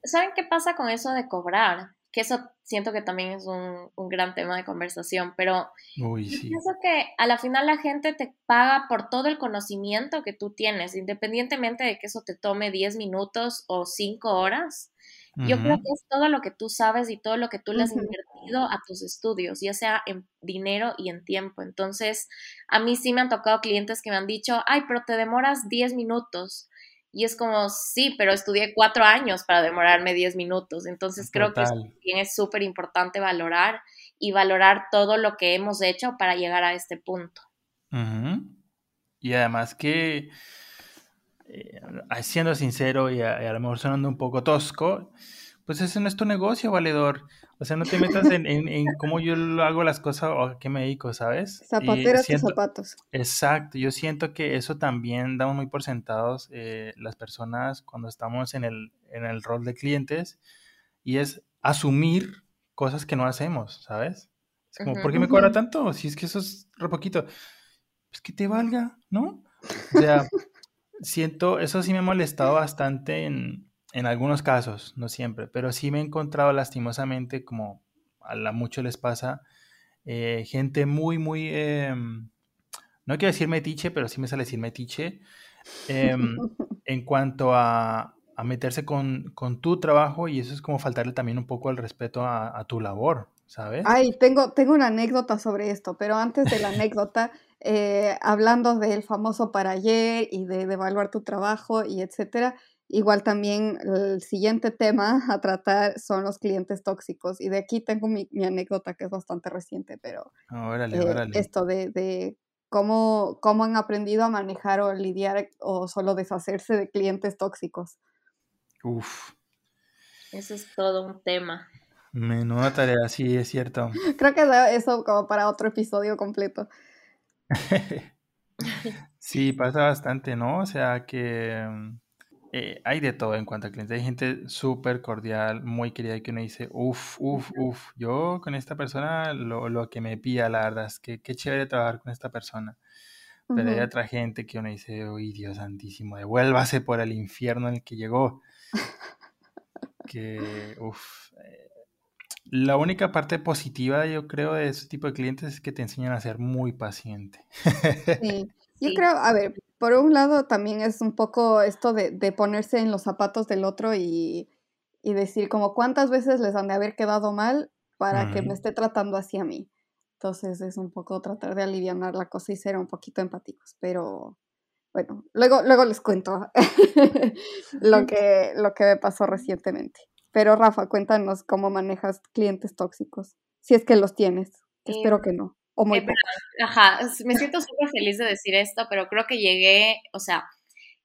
¿Saben qué pasa con eso de cobrar? Que eso siento que también es un, gran tema de conversación, pero pienso que a la final la gente te paga por todo el conocimiento que tú tienes, independientemente de que eso te tome 10 minutos o 5 horas. Yo creo que es todo lo que tú sabes y todo lo que tú le has invertido a tus estudios, ya sea en dinero y en tiempo. Entonces, a mí sí me han tocado clientes que me han dicho, ay, pero te demoras 10 minutos. Y es como, sí, pero estudié cuatro años para demorarme diez minutos. Entonces creo que también es súper importante valorar y valorar todo lo que hemos hecho para llegar a este punto. Y además que, eh, siendo sincero y a, lo mejor sonando un poco tosco, pues ese no es tu negocio, valedor. O sea, no te metas en, en, cómo yo hago las cosas o a qué me dedico, ¿sabes? Zapateras y zapatos. Exacto, yo siento que eso también damos muy por sentados eh, las personas cuando estamos en el, en el rol de clientes y es asumir cosas que no hacemos, ¿sabes? Es como, ¿por qué me cobra tanto? Si es que eso es re poquito. Pues que te valga, ¿no? O sea, siento, eso sí me ha molestado bastante en, en algunos casos, no siempre, pero sí me he encontrado lastimosamente, como a la mucho les pasa, eh, gente muy, muy, em, no quiero decir metiche, pero sí me sale decir metiche, em, en cuanto a, meterse con, tu trabajo y eso es como faltarle también un poco el respeto a, tu labor, ¿sabes? Ay, tengo, tengo una anécdota sobre esto, pero antes de la anécdota, eh, hablando del famoso para ayer y de, de evaluar tu trabajo y etcétera, Igual también el siguiente tema a tratar son los clientes tóxicos. Y de aquí tengo mi, anécdota que es bastante reciente, pero ah, eh, esto de, cómo, cómo han aprendido a manejar o lidiar o solo deshacerse de clientes tóxicos. Uf. Eso es todo un tema. Menuda tarea, sí, es cierto. Creo que eso como para otro episodio completo. sí, pasa bastante, ¿no? O sea que eh, hay de todo en cuanto a clientes. Hay gente súper cordial, muy querida que uno dice, uff, uff, uff, yo con esta persona lo, lo, que me pilla, la verdad es que qué chévere trabajar con esta persona. Pero hay otra gente que uno dice, uy, Dios santísimo, devuélvase por el infierno en el que llegó. que, uff. Eh, la única parte positiva, yo creo, de ese tipo de clientes es que te enseñan a ser muy paciente. sí. Yo creo, a ver, por un lado también es un poco esto de, de ponerse en los zapatos del otro y, y, decir como cuántas veces les han de haber quedado mal para que me esté tratando así a mí. Entonces es un poco tratar de aliviar la cosa y ser un poquito empáticos, pero bueno, luego, luego les cuento lo, que, lo que me pasó recientemente. Pero Rafa, cuéntanos cómo manejas clientes tóxicos, si es que los tienes. espero em, que no. O muy eh, Ajá, me siento súper feliz de decir esto, pero creo que llegué, o sea,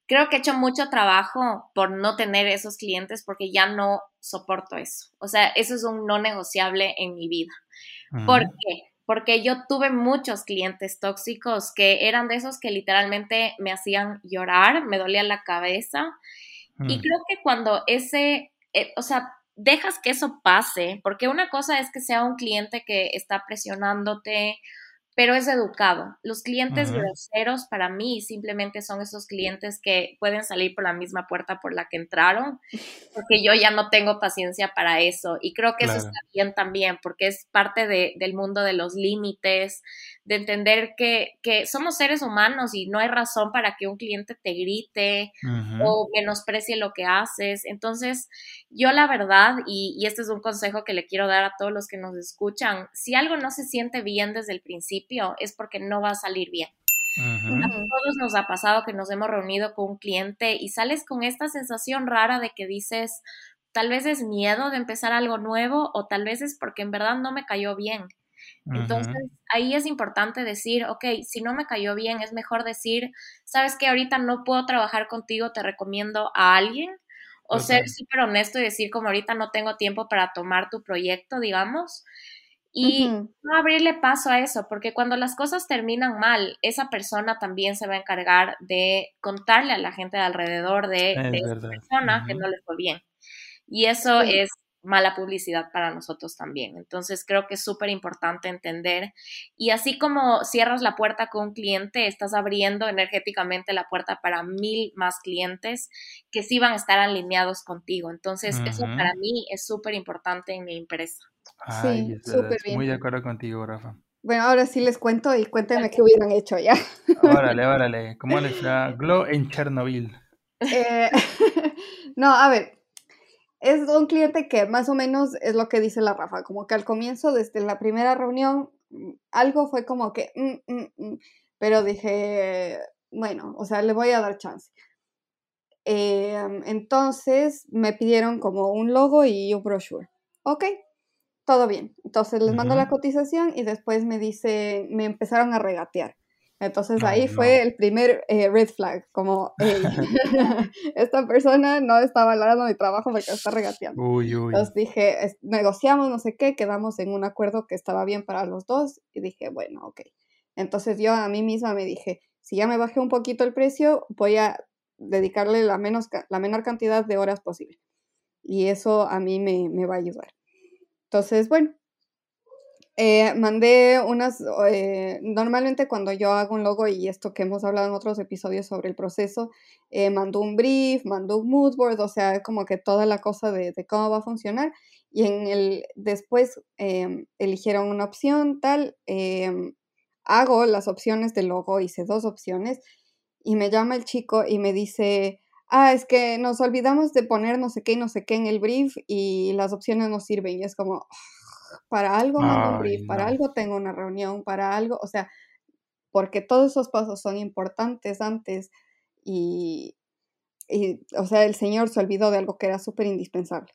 creo que he hecho mucho trabajo por no tener esos clientes porque ya no soporto eso. O sea, eso es un no negociable en mi vida. ¿Por qué? porque yo tuve muchos clientes tóxicos que eran de esos que literalmente me hacían llorar, me dolía la cabeza. Y mm. creo que cuando ese, eh, o sea, dejas que eso pase, porque una cosa es que sea un cliente que está presionándote pero es educado. Los clientes groseros para mí simplemente son esos clientes que pueden salir por la misma puerta por la que entraron, porque yo ya no tengo paciencia para eso. Y creo que eso está bien también, porque es parte de, del mundo de los límites, de entender que, que, somos seres humanos y no hay razón para que un cliente te grite o menosprecie lo que haces. Entonces, yo la verdad, y, y este es un consejo que le quiero dar a todos los que nos escuchan, si algo no se siente bien desde el principio, es porque no va a salir bien. A todos nos ha pasado que nos hemos reunido con un cliente y sales con esta sensación rara de que dices, tal vez es miedo de empezar algo nuevo o tal vez es porque en verdad no me cayó bien. Entonces, ahí es importante decir, ok, si no me cayó bien, es mejor decir, sabes que ahorita no puedo trabajar contigo, te recomiendo a alguien. O ser súper honesto y decir, como ahorita no tengo tiempo para tomar tu proyecto, digamos. Y no abrirle paso a eso, porque cuando las cosas terminan mal, esa persona también se va a encargar de contarle a la gente de alrededor de, esa persona que no le fue bien. Y eso es mala publicidad para nosotros también. Entonces creo que es súper importante entender. Y así como cierras la puerta con un cliente, estás abriendo energéticamente la puerta para mil más clientes que sí van a estar alineados contigo. Entonces eso para mí es súper importante en mi empresa sí, súper bien. Muy de acuerdo contigo, Rafa. Bueno, ahora sí les cuento y cuéntenme qué hubieran hecho ya. Órale, órale. ¿Cómo les fue Glow en Chernobyl? Eh, no, a ver. Es un cliente que más o menos es lo que dice la Rafa, como que al comienzo, desde la primera reunión, algo fue como que, mm, mm, mm", pero dije, bueno, o sea, le voy a dar chance. Em, entonces me pidieron como un logo y un brochure. Ok, todo bien. Entonces les mando la cotización y después me dice, me empezaron a regatear. Entonces ahí fue el primer eh, red flag, como esta persona no está valorando mi trabajo porque está regateando. Entonces dije, negociamos, no sé qué, quedamos en un acuerdo que estaba bien para los dos y dije, bueno, ok. Entonces yo a mí misma me dije, si ya me bajé un poquito el precio, voy a dedicarle la, menos, la menor cantidad de horas posible. Y eso a mí me, me va a ayudar. Entonces, bueno, eh, mandé unas, eh, normalmente cuando yo hago un logo y esto que hemos hablado en otros episodios sobre el proceso, eh, mando un brief, mando un mood board, o sea, como que toda la cosa de, cómo va a funcionar. Y en el, después em, eligieron una opción tal, em, hago las opciones del logo, hice dos opciones y me llama el chico y me dice, ah, es que nos olvidamos de poner no sé qué y no sé qué en el brief y las opciones no sirven. Y es como, para algo mando un brief, para algo tengo una reunión, para algo, o sea, porque todos esos pasos son importantes antes y, y o sea, el señor se olvidó de algo que era súper indispensable.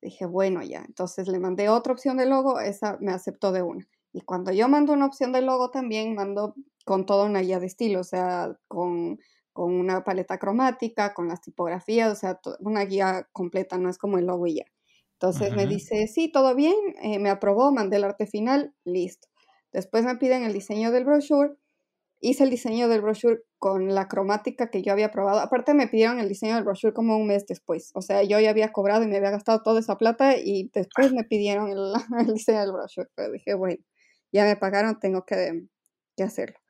Dije, bueno, ya, entonces le mandé otra opción de logo, esa me aceptó de una. Y cuando yo mando una opción de logo también mando con toda una guía de estilo, o sea, con con una paleta cromática, con las tipografías, o sea, una guía completa, no es como el logo y ya. Entonces me dice, sí, todo bien, eh, me aprobó, mandé el arte final, listo. Después me piden el diseño del brochure, hice el diseño del brochure con la cromática que yo había probado. Aparte me pidieron el diseño del brochure como un mes después, o sea, yo ya había cobrado y me había gastado toda esa plata y después me pidieron el, diseño del brochure, pero dije, bueno, ya me pagaron, tengo que, que hacerlo.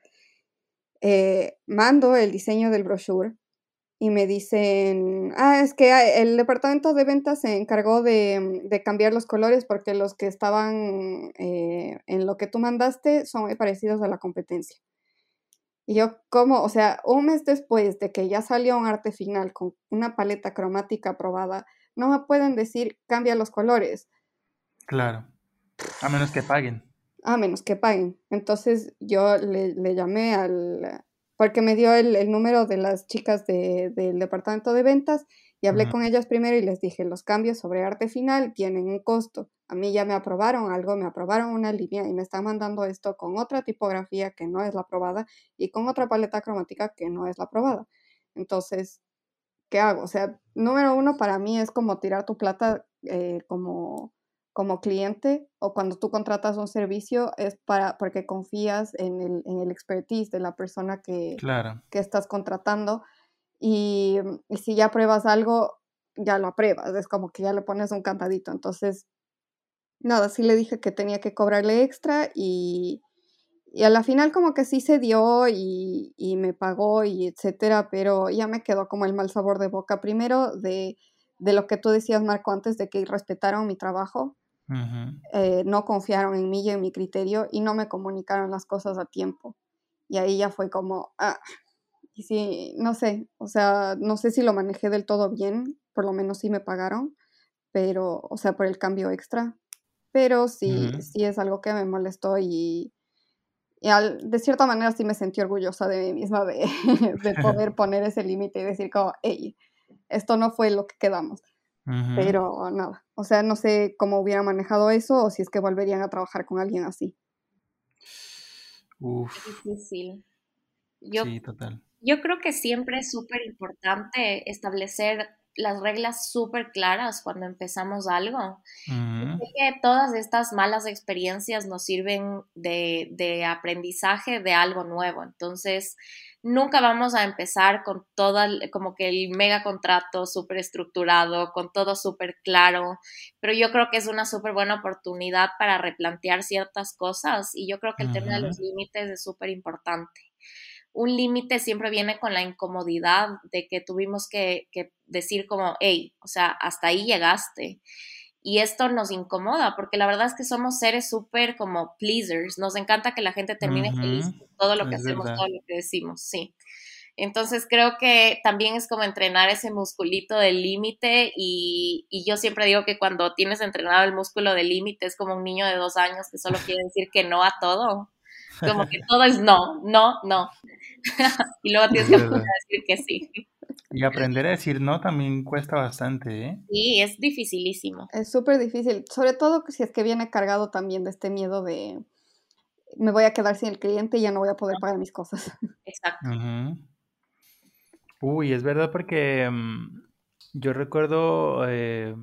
Eh, mando el diseño del brochure y me dicen, ah, es que el departamento de ventas se encargó de, de cambiar los colores porque los que estaban eh, en lo que tú mandaste son muy parecidos a la competencia. Y yo, como, o sea, un mes después de que ya salió un arte final con una paleta cromática aprobada, no me pueden decir cambia los colores. Claro. A menos que paguen. A menos que paguen. Entonces yo le, le llamé al, porque me dio el, el número de las chicas de, del departamento de ventas y hablé con ellas primero y les dije, los cambios sobre arte final tienen un costo. A mí ya me aprobaron algo, me aprobaron una línea y me están mandando esto con otra tipografía que no es la aprobada y con otra paleta cromática que no es la aprobada. Entonces, ¿qué hago? O sea, número uno para mí es como tirar tu plata eh, como, como cliente o cuando tú contratas un servicio es para porque confías en el, en el expertise de la persona que, que estás contratando y, si ya pruebas algo, ya lo apruebas, es como que ya le pones un cantadito. Entonces, nada, sí le dije que tenía que cobrarle extra y, y a la final como que sí se dio y, y, me pagó y etcétera, pero ya me quedó como el mal sabor de boca. Primero de, de lo que tú decías, Marco, antes de que respetaron mi trabajo, eh, no confiaron en mí y en mi criterio y no me comunicaron las cosas a tiempo. Y ahí ya fue como, ah, y sí, no sé, o sea, no sé si lo manejé del todo bien, por lo menos sí me pagaron, pero, o sea, por el cambio extra, pero sí, sí es algo que me molestó y, y de cierta manera sí me sentí orgullosa de mí misma de, de poder poner ese límite y decir como, hey, esto no fue lo que quedamos. Pero nada, o sea, no sé cómo hubiera manejado eso o si es que volverían a trabajar con alguien así. Uf. Difícil. Yo, sí, total yo creo que siempre es súper importante establecer las reglas súper claras cuando empezamos algo. que todas estas malas experiencias nos sirven de, de, aprendizaje de algo nuevo. Entonces, nunca vamos a empezar con todo como que el mega contrato súper estructurado, con todo súper claro, pero yo creo que es una súper buena oportunidad para replantear ciertas cosas y yo creo que el tema de los límites es súper importante un límite siempre viene con la incomodidad de que tuvimos que, decir como, hey, o sea, hasta ahí llegaste. Y esto nos incomoda porque la verdad es que somos seres súper como pleasers. Nos encanta que la gente termine feliz con todo lo que hacemos, todo lo que decimos, sí. Entonces creo que también es como entrenar ese musculito del límite y, y, yo siempre digo que cuando tienes entrenado el músculo del límite es como un niño de dos años que solo quiere decir que no a todo. Como que todo es no, no, no. y luego tienes que decir que sí. Y aprender a decir no también cuesta bastante, ¿eh? Sí, es dificilísimo. Es súper difícil, sobre todo si es que viene cargado también de este miedo de me voy a quedar sin el cliente y ya no voy a poder pagar mis cosas. Exacto. Uy, es verdad porque mm, yo recuerdo eh,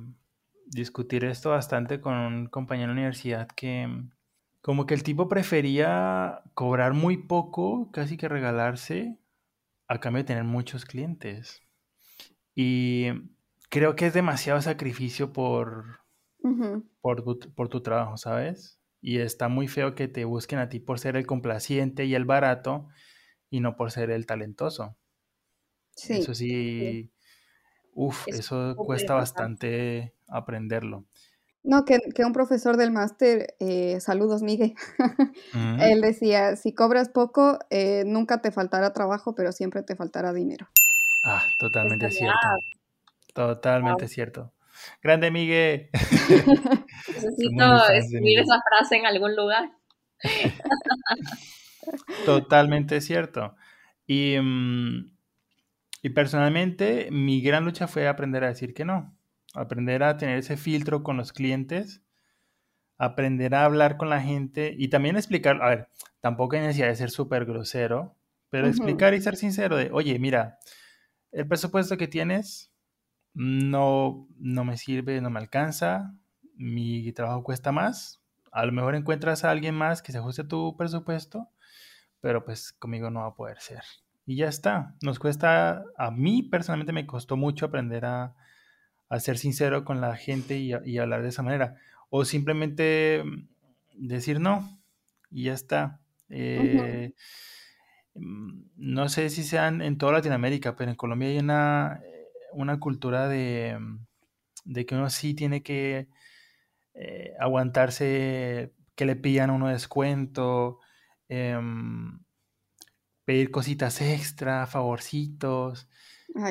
discutir esto bastante con un compañero de la universidad que mm, como que el tipo prefería cobrar muy poco, casi que regalarse, a cambio de tener muchos clientes. Y creo que es demasiado sacrificio por, por, tu, por tu trabajo, ¿sabes? Y está muy feo que te busquen a ti por ser el complaciente y el barato y no por ser el talentoso. Sí. Eso sí, uff, eso cuesta bastante aprenderlo. No, que, un profesor del máster, eh, saludos Miguel, mm. él decía, si cobras poco, eh, nunca te faltará trabajo, pero siempre te faltará dinero. Ah, totalmente cierto. Totalmente cierto. Grande Miguel. Necesito escribir esa frase en algún lugar. totalmente cierto. Y, mm, y personalmente, mi gran lucha fue aprender a decir que no aprender a tener ese filtro con los clientes, aprender a hablar con la gente y también explicar, a ver, tampoco hay necesidad de ser súper grosero, pero explicar y ser sincero de, oye, mira, el presupuesto que tienes no, no me sirve, no me alcanza, mi trabajo cuesta más, a lo mejor encuentras a alguien más que se ajuste a tu presupuesto, pero pues conmigo no va a poder ser. Y ya está, nos cuesta, a mí personalmente me costó mucho aprender a, a ser sincero con la gente y, hablar de esa manera. O simplemente mm, decir no y ya está. Eh, mm, no sé si sean en toda Latinoamérica, pero en Colombia hay una, una cultura de, de que uno sí tiene que eh, aguantarse que le pidan uno descuento, em, pedir cositas extra, favorcitos.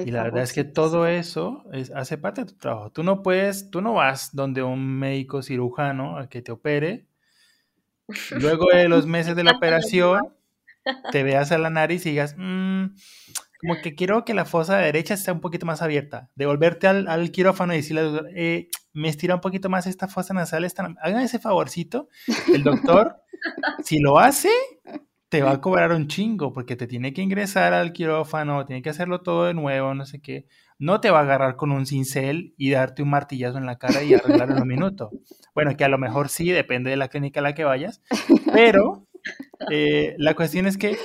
Y la verdad es que todo eso es, hace parte de tu trabajo. Tú no puedes, tú no vas donde un médico cirujano a que te opere. Luego de los meses de la operación, te veas a la nariz y digas, mm, como que quiero que la fosa derecha esté un poquito más abierta. Devolverte al, al quirófano y decirle, eh, me estira un poquito más esta fosa nasal. Hagan ese favorcito. El doctor, si lo hace, te va a cobrar un chingo porque te tiene que ingresar al quirófano, tiene que hacerlo todo de nuevo, no sé qué. No te va a agarrar con un cincel y darte un martillazo en la cara y arreglarlo en un minuto. Bueno, que a lo mejor sí, depende de la clínica a la que vayas, pero eh, la cuestión es que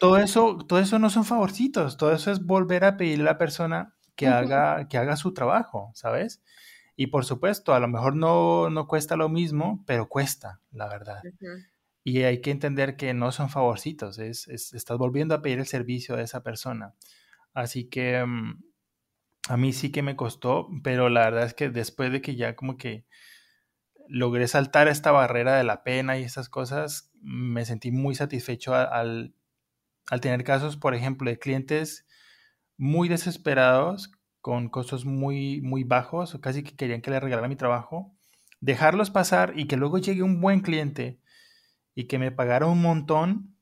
todo eso, todo eso no son favorcitos, todo eso es volver a pedirle a la persona que, haga, que haga su trabajo, ¿sabes? Y por supuesto, a lo mejor no, no cuesta lo mismo, pero cuesta, la verdad. Y hay que entender que no son favorcitos, es, estás volviendo a pedir el servicio de esa persona. Así que mm, a mí sí que me costó, pero la verdad es que después de que ya como que logré saltar esta barrera de la pena y esas cosas, me sentí muy satisfecho al, al tener casos, por ejemplo, de clientes muy desesperados, con costos muy, muy bajos, o casi que querían que le regalara mi trabajo, dejarlos pasar y que luego llegue un buen cliente y que me pagara un montón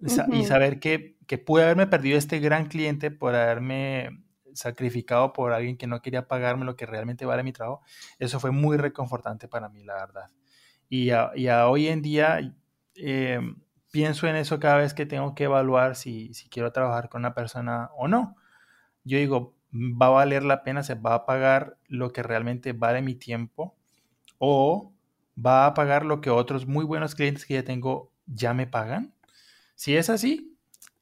y saber que, que pude haberme perdido este gran cliente por haberme sacrificado por alguien que no quería pagarme lo que realmente vale mi trabajo, eso fue muy reconfortante para mí, la verdad. Y a, hoy en día eh, pienso en eso cada vez que tengo que evaluar si, quiero trabajar con una persona o no. Yo digo, va a valer la pena, se va a pagar lo que realmente vale mi tiempo o va a pagar lo que otros muy buenos clientes que ya tengo ya me pagan. Si es así,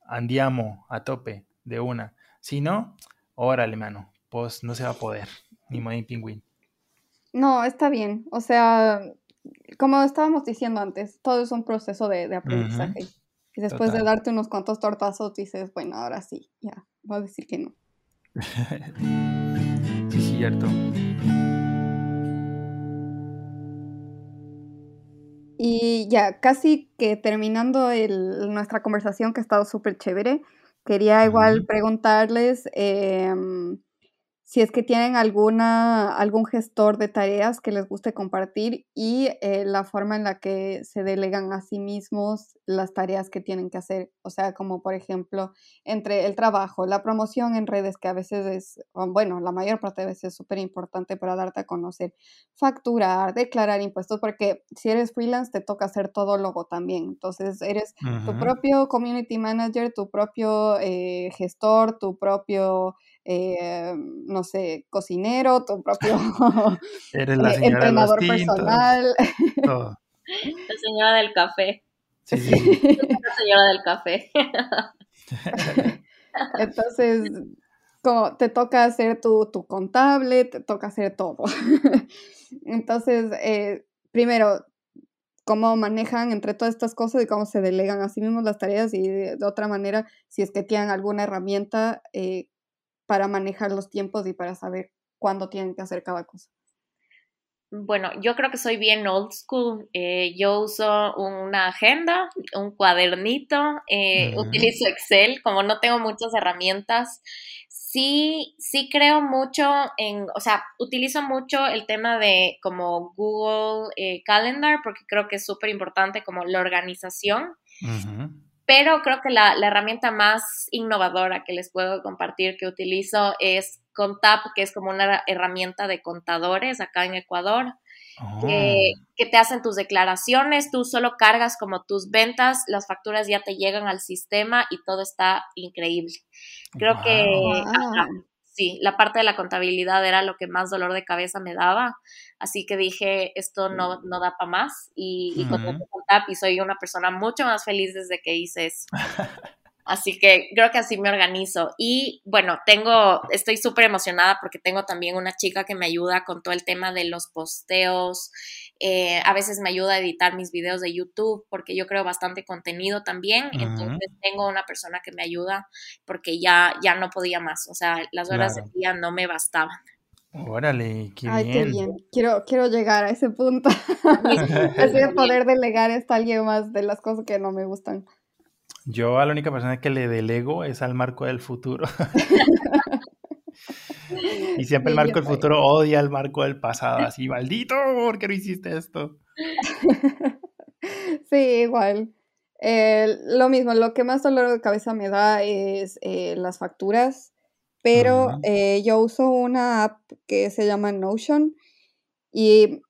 andiamo a tope de una. Si no, órale, mano, pues no se va a poder, ni modo pingüín. No, está bien. O sea, como estábamos diciendo antes, todo es un proceso de, aprendizaje. Y después de darte unos cuantos tortazos, dices, bueno, ahora sí, ya, voy a decir que no. sí, cierto. Y ya, casi que terminando nuestra conversación, que ha estado súper chévere, quería igual preguntarles em, si es que tienen alguna, algún gestor de tareas que les guste compartir y eh, la forma en la que se delegan a sí mismos las tareas que tienen que hacer. O sea, como por ejemplo, entre el trabajo, la promoción en redes, que a veces es, bueno, la mayor parte de veces es súper importante para darte a conocer, facturar, declarar impuestos, porque si eres freelance te toca hacer todo luego también. Entonces, eres tu propio community manager, tu propio eh, gestor, tu propio eh, no sé, cocinero, tu propio eh, entrenador personal. La señora del café. Sí, La señora del café. Entonces, como te toca hacer tu, tu, contable, te toca hacer todo. Entonces, eh, primero, cómo manejan entre todas estas cosas y cómo se delegan a sí mismos las tareas y de, otra manera, si es que tienen alguna herramienta eh, para manejar los tiempos y para saber cuándo tienen que hacer cada cosa? Bueno, yo creo que soy bien old school. Eh, yo uso una agenda, un cuadernito, eh, utilizo Excel, como no tengo muchas herramientas. Sí, sí creo mucho en, o sea, utilizo mucho el tema de como Google eh, Calendar, porque creo que es súper importante como la organización. Pero creo que la, herramienta más innovadora que les puedo compartir que utilizo es Contap, que es como una herramienta de contadores acá en Ecuador. Que, oh. que, te hacen tus declaraciones, tú solo cargas como tus ventas, las facturas ya te llegan al sistema y todo está increíble. Creo que sí, la parte de la contabilidad era lo que más dolor de cabeza me daba, así que dije, esto no, no da para más y, y, y soy una persona mucho más feliz desde que hice eso. Así que creo que así me organizo. Y bueno, tengo, estoy súper emocionada porque tengo también una chica que me ayuda con todo el tema de los posteos. Eh, a veces me ayuda a editar mis videos de YouTube porque yo creo bastante contenido también. Entonces tengo una persona que me ayuda porque ya, ya no podía más. O sea, las horas de día no me bastaban. Órale, qué Ay, bien. qué bien. Quiero, quiero llegar a ese punto. Así de poder delegar esto a alguien más de las cosas que no me gustan. Yo a la única persona que le delego es al Marco del futuro. y siempre el Marco del futuro odia al Marco del pasado, así, maldito, ¿por qué no hiciste esto? sí, igual. Eh, lo mismo, lo que más dolor de cabeza me da es eh, las facturas, pero eh, yo uso una app que se llama Notion y,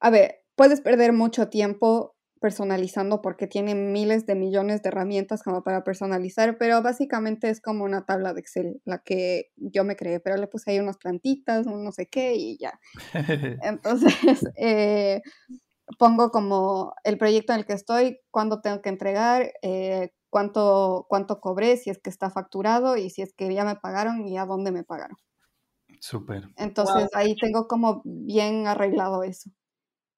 a ver, puedes perder mucho tiempo personalizando porque tiene miles de millones de herramientas como para personalizar, pero básicamente es como una tabla de Excel, la que yo me creé, pero le puse ahí unas plantitas, un no sé qué y ya. Entonces, eh, pongo como el proyecto en el que estoy, cuándo tengo que entregar, eh, cuánto, cuánto cobré, si es que está facturado y si es que ya me pagaron y a dónde me pagaron. Súper. Entonces ahí tengo como bien arreglado eso.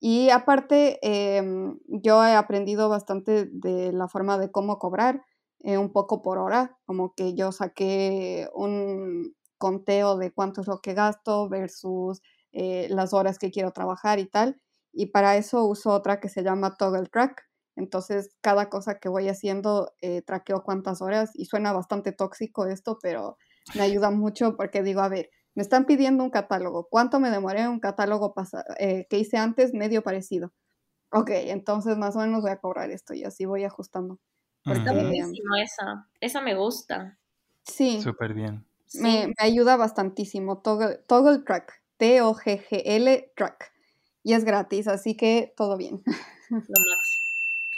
Y aparte, em, yo he aprendido bastante de la forma de cómo cobrar, eh, un poco por hora, como que yo saqué un conteo de cuánto es lo que gasto versus eh, las horas que quiero trabajar y tal. Y para eso uso otra que se llama Toggle Track. Entonces, cada cosa que voy haciendo, eh, traqueo cuántas horas y suena bastante tóxico esto, pero me ayuda mucho porque digo, a ver, me están pidiendo un catálogo. ¿Cuánto me demoré en un catálogo eh, que hice antes? Medio parecido. Ok, entonces más o menos voy a cobrar esto y así voy ajustando. Está buenísimo esa. Esa me gusta. Sí. Súper bien. Me, ayuda bastantísimo. Toggle, Track. T-O-G-G-L Track. Y es gratis, así que todo bien.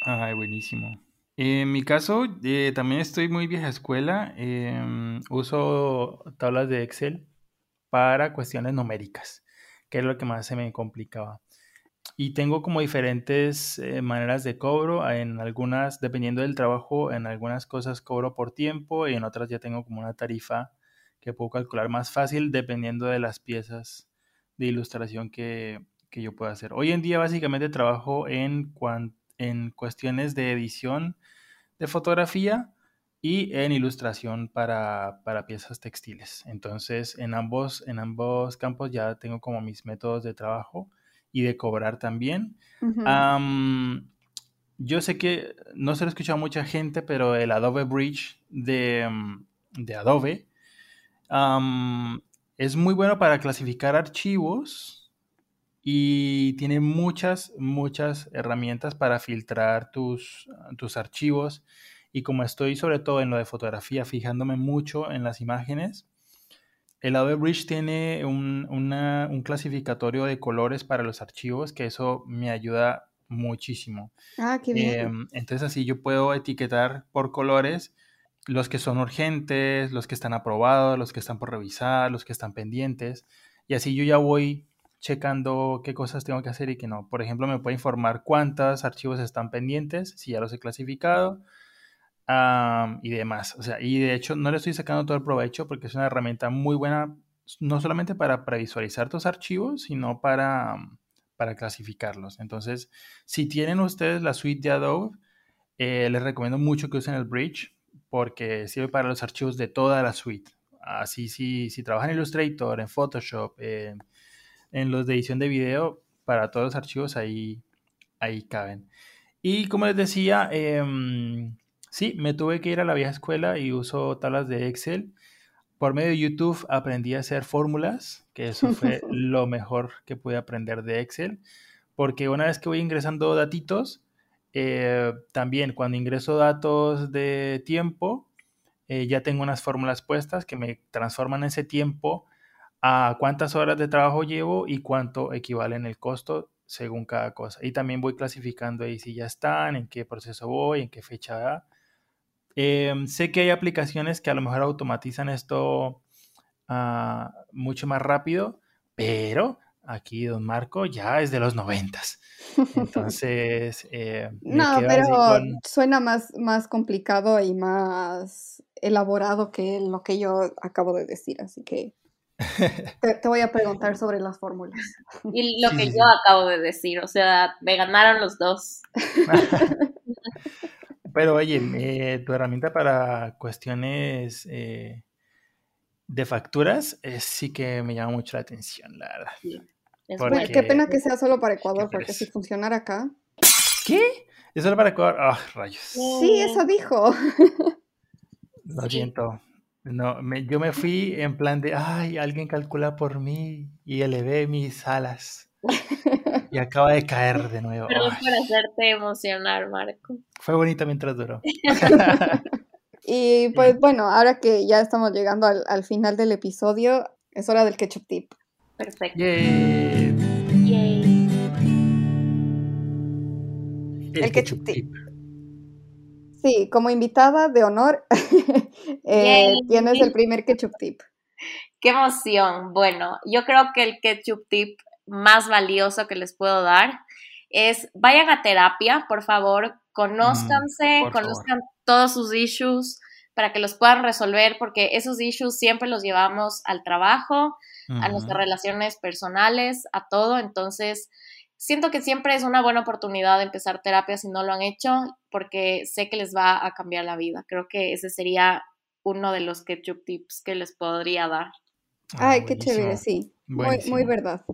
Ay, buenísimo. En mi caso, eh, también estoy muy vieja escuela. Em, uso tablas de Excel para cuestiones numéricas, que es lo que más se me complicaba. Y tengo como diferentes eh, maneras de cobro, en algunas, dependiendo del trabajo, en algunas cosas cobro por tiempo y en otras ya tengo como una tarifa que puedo calcular más fácil dependiendo de las piezas de ilustración que, que yo pueda hacer. Hoy en día básicamente trabajo en, en cuestiones de edición de fotografía y en ilustración para, piezas textiles. Entonces, en ambos, en ambos campos ya tengo como mis métodos de trabajo y de cobrar también. yo sé que no se lo he escuchado a mucha gente, pero el Adobe Bridge de, Adobe es muy bueno para clasificar archivos y tiene muchas, muchas herramientas para filtrar tus, tus archivos y como estoy sobre todo en lo de fotografía, fijándome mucho en las imágenes, el Adobe Bridge tiene un, clasificatorio de colores para los archivos, que eso me ayuda muchísimo. Ah, qué bien. Em, entonces así yo puedo etiquetar por colores los que son urgentes, los que están aprobados, los que están por revisar, los que están pendientes. Y así yo ya voy checando qué cosas tengo que hacer y qué no. Por ejemplo, me puede informar cuántos archivos están pendientes, si ya los he clasificado, y demás. O sea, y de hecho no le estoy sacando todo el provecho porque es una herramienta muy buena, no solamente para previsualizar tus archivos, sino para, para clasificarlos. Entonces, si tienen ustedes la suite de Adobe, eh, les recomiendo mucho que usen el Bridge porque sirve para los archivos de toda la suite. Así, si, si trabajan en Illustrator, en Photoshop, en los de edición de video, para todos los archivos ahí, ahí caben. Y como les decía, eh, Sí, me tuve que ir a la vieja escuela y uso tablas de Excel. Por medio de YouTube aprendí a hacer fórmulas, que eso fue lo mejor que pude aprender de Excel, porque una vez que voy ingresando datitos, eh, también cuando ingreso datos de tiempo, eh, ya tengo unas fórmulas puestas que me transforman ese tiempo a cuántas horas de trabajo llevo y cuánto equivale en el costo según cada cosa. Y también voy clasificando ahí si ya están, en qué proceso voy, en qué fecha Em, sé que hay aplicaciones que a lo mejor automatizan esto ah, mucho más rápido, pero Aquí don Marco ya es de los noventas. Entonces... Eh, no, pero suena más, más complicado y más elaborado que lo que yo acabo de decir, así que te, voy a preguntar sobre las fórmulas. Y lo que yo acabo de decir, o sea, me ganaron los dos. Pero oye, eh, tu herramienta para cuestiones eh, de facturas eh, sí que me llama mucho la atención, la verdad. qué pena que sea solo para Ecuador, porque si funcionara acá. ¿Qué? ¿Es solo para Ecuador? Ah, rayos. Sí, eso dijo. Lo siento. No, yo me fui en plan de, ay, alguien calcula por mí y elevé mis alas. Y acaba de caer de nuevo. Pero para hacerte emocionar, Marco. Fue bonito mientras duró. y pues bueno, ahora que ya estamos llegando al, final del episodio, es hora del ketchup tip. Perfecto. Yay. El, ketchup, tip. Sí, como invitada de honor, eh, tienes el primer ketchup tip. Qué emoción. Bueno, yo creo que el ketchup tip más valioso que les puedo dar es vayan a terapia, por favor, conózcanse, mm, conozcan todos sus issues para que los puedan resolver, porque esos issues siempre los llevamos al trabajo, a nuestras relaciones personales, a todo. Entonces, siento que siempre es una buena oportunidad de empezar terapia si no lo han hecho, porque sé que les va a cambiar la vida. Creo que ese sería uno de los ketchup tips que les podría dar. Ah, Ay, qué chévere, sí. Muy, muy verdad.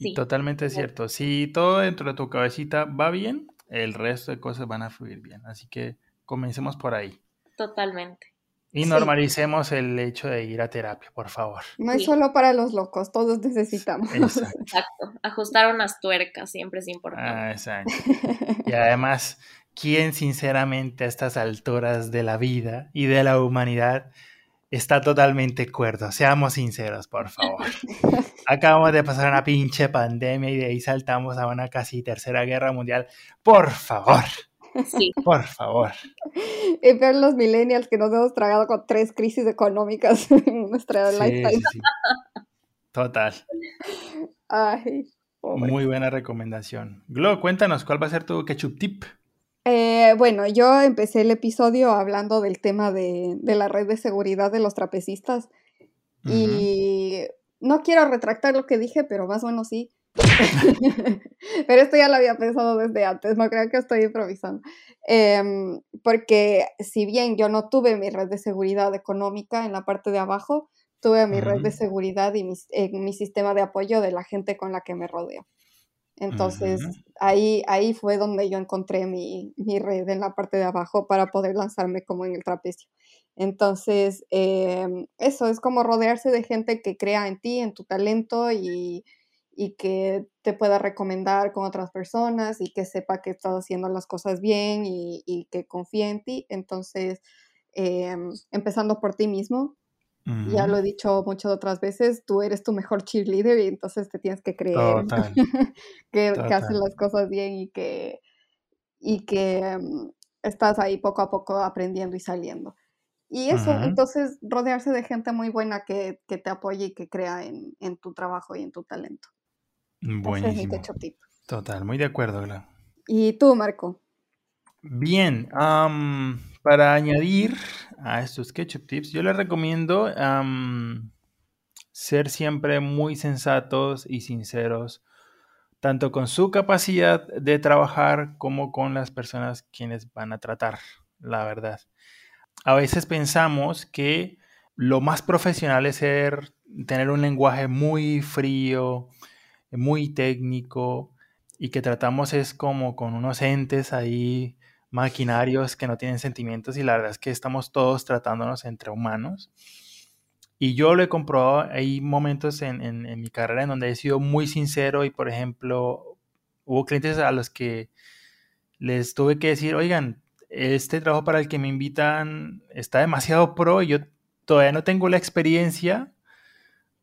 Sí. Totalmente cierto. Si todo dentro de tu cabecita va bien, el resto de cosas van a fluir bien. Así que comencemos por ahí. Totalmente. Y normalicemos el hecho de ir a terapia, por favor. No es solo para los locos, todos necesitamos. Exacto. Ajustar unas tuercas siempre es importante. Ah, exacto. Y además, ¿quién sinceramente a estas alturas de la vida y de la humanidad está totalmente cuerdo? Seamos sinceros, por favor. Acabamos de pasar una pinche pandemia y de ahí saltamos a una casi tercera guerra mundial. Por favor. Sí. Por favor. Y ver los millennials que nos hemos tragado con tres crisis económicas en nuestra lifetime. Total. Ay, Muy buena recomendación. Glo, cuéntanos, ¿cuál va a ser tu ketchup tip? Eh, bueno, yo empecé el episodio hablando del tema de, la red de seguridad de los trapecistas. Y no quiero retractar lo que dije, pero más o menos sí. Pero esto ya lo había pensado desde antes, no creo que estoy improvisando. Em, porque si bien yo no tuve mi red de seguridad económica en la parte de abajo, tuve mi red de seguridad y mi, sistema de apoyo de la gente con la que me rodeo. Entonces, ahí, ahí fue donde yo encontré mi, mi, red en la parte de abajo para poder lanzarme como en el trapecio. Entonces, em, eso es como rodearse de gente que crea en ti, en tu talento y, y que te pueda recomendar con otras personas y que sepa que estás haciendo las cosas bien y, que confíe en ti. Entonces, em, empezando por ti mismo, ya lo he dicho muchas otras veces, tú eres tu mejor cheerleader y entonces te tienes que creer que, que haces las cosas bien y que, y que em, estás ahí poco a poco aprendiendo y saliendo. Y eso, entonces rodearse de gente muy buena que, que, te apoye y que crea en, en tu trabajo y en tu talento. Buenísimo. Total, muy de acuerdo, Gla. ¿Y tú, Marco? Bien, para añadir a estos ketchup tips, yo les recomiendo ser siempre muy sensatos y sinceros, tanto con su capacidad de trabajar como con las personas quienes van a tratar, la verdad. A veces pensamos que lo más profesional es ser, tener un lenguaje muy frío, muy técnico y que tratamos es como con unos entes ahí maquinarios que no tienen sentimientos y la verdad es que estamos todos tratándonos entre humanos. Y yo lo he comprobado, hay momentos en, en, mi carrera en donde he sido muy sincero y por ejemplo hubo clientes a los que les tuve que decir, oigan, este trabajo para el que me invitan está demasiado pro y yo todavía no tengo la experiencia.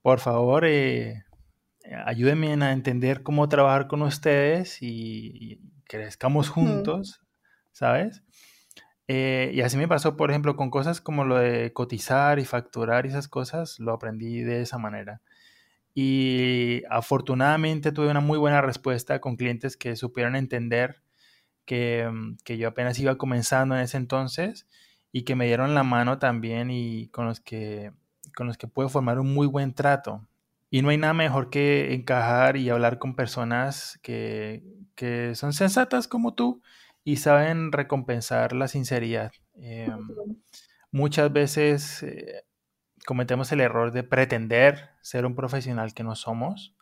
Por favor, eh, ayúdenme a entender cómo trabajar con ustedes y, crezcamos juntos, ¿sabes? Eh, y así me pasó, por ejemplo, con cosas como lo de cotizar y facturar y esas cosas, lo aprendí de esa manera. Y afortunadamente tuve una muy buena respuesta con clientes que supieron entender que, mm, que yo apenas iba comenzando en ese entonces y que me dieron la mano también y con los que, con los que puedo formar un muy buen trato. Y no hay nada mejor que encajar y hablar con personas que, que son sensatas como tú y saben recompensar la sinceridad. Em, muchas veces eh, cometemos el error de pretender ser un profesional que no somos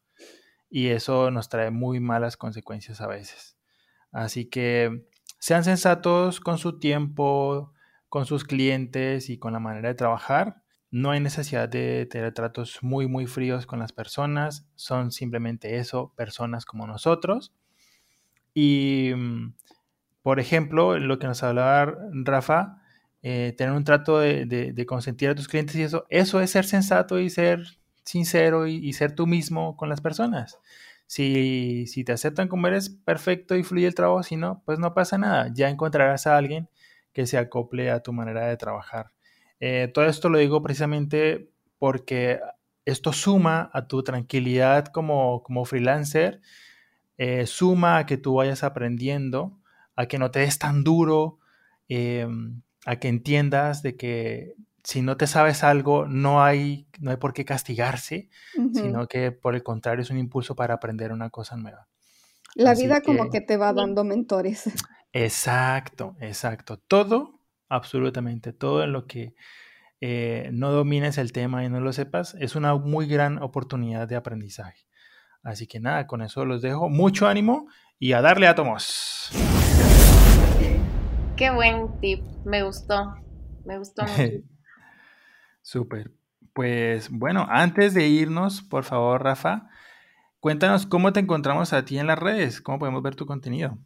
y eso nos trae muy malas consecuencias a veces. Así que sean sensatos con su tiempo, con sus clientes y con la manera de trabajar. No hay necesidad de tener tratos muy, muy fríos con las personas. Son simplemente eso, personas como nosotros. Y, mm, por ejemplo, lo que nos hablaba Rafa, eh, tener un trato de, consentir a tus clientes y eso, eso es ser sensato y ser sincero y, ser tú mismo con las personas. Si, te aceptan como eres, perfecto y fluye el trabajo, si no, pues no pasa nada. Ya encontrarás a alguien que se acople a tu manera de trabajar. Eh, todo esto lo digo precisamente porque esto suma a tu tranquilidad como, como freelancer, eh, suma a que tú vayas aprendiendo, a que no te des tan duro, em, a que entiendas de que si no te sabes algo, no hay, no hay por qué castigarse, sino que por el contrario es un impulso para aprender una cosa nueva. La vida como que te va dando mentores. Exacto, exacto. Todo, absolutamente, todo en lo que eh, no domines el tema y no lo sepas, es una muy gran oportunidad de aprendizaje. Así que nada, con eso los dejo. Mucho ánimo y a darle átomos. Qué buen tip, me gustó, me gustó mucho. Súper. Pues bueno, antes de irnos, por favor, Rafa, cuéntanos cómo te encontramos a ti en las redes, cómo podemos ver tu contenido.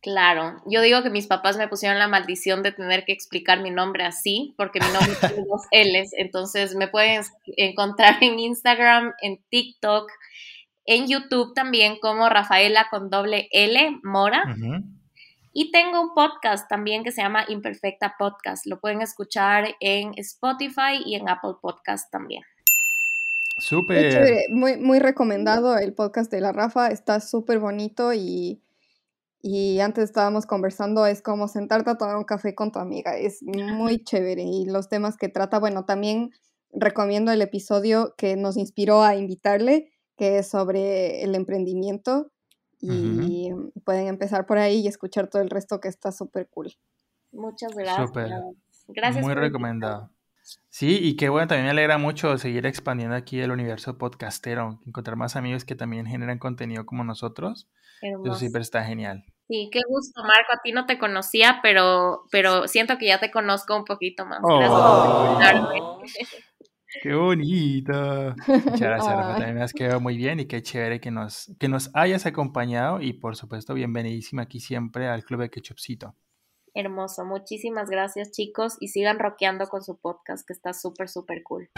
Claro, yo digo que mis papás me pusieron la maldición de tener que explicar mi nombre así, porque mi nombre tiene dos L's, entonces me pueden encontrar en Instagram, en TikTok, en YouTube también como Rafaela con doble L Mora. Y tengo un podcast también que se llama Imperfecta Podcast. Lo pueden escuchar en Spotify y en Apple Podcast también. Súper. Muy, muy recomendado el podcast de la Rafa. Está súper bonito y y antes estábamos conversando, es como sentarte a tomar un café con tu amiga, es muy chévere y los temas que trata, bueno, también recomiendo el episodio que nos inspiró a invitarle, que es sobre el emprendimiento y pueden empezar por ahí y escuchar todo el resto que está súper cool. Muchas gracias. Gracias. Muy recomendado. Sí, y qué bueno, también me alegra mucho seguir expandiendo aquí el universo podcastero, encontrar más amigos que también generan contenido como nosotros. Eso siempre está genial. Sí, qué gusto, Marco. A ti no te conocía, pero, pero siento que ya te conozco un poquito más. Oh, ¡Qué bonito! Muchas gracias, Rafa. También me has quedado muy bien y qué chévere que nos, que nos hayas acompañado y por supuesto bienvenidísima aquí siempre al Club de Ketchupcito. Hermoso, muchísimas gracias chicos y sigan rockeando con su podcast que está súper, súper cool.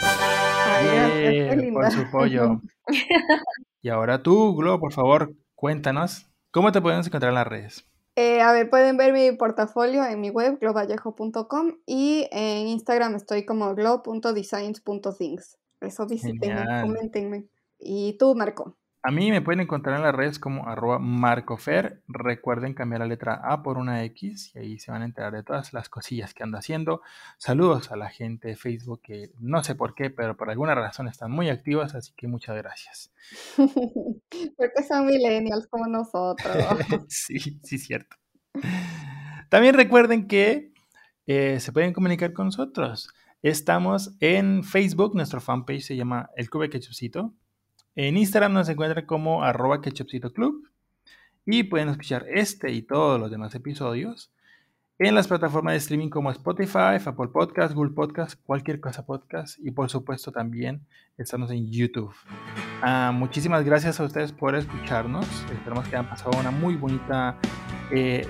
por su pollo. y ahora tú, Glo, por favor, cuéntanos ¿Cómo te podemos encontrar en las redes? Eh, a ver, pueden ver mi portafolio en mi web, globallejo.com y en Instagram estoy como glow.designs.things. Eso visítenme, comentenme. ¿Y tú, Marco? A mí me pueden encontrar en las redes como arroba marcofer. Recuerden cambiar la letra A por una X y ahí se van a enterar de todas las cosillas que ando haciendo. Saludos a la gente de Facebook que no sé por qué, pero por alguna razón están muy activas, así que muchas gracias. Porque son millennials como nosotros. sí, sí, cierto. También recuerden que eh, se pueden comunicar con nosotros. Estamos en Facebook, nuestro fanpage se llama El Cube Quechucito. En Instagram nos encuentran como arroba club y pueden escuchar este y todos los demás episodios en las plataformas de streaming como Spotify, Apple Podcast, Google Podcast, cualquier cosa podcast y por supuesto también estamos en YouTube. Ah, muchísimas gracias a ustedes por escucharnos. Esperamos que hayan pasado una muy bonita eh,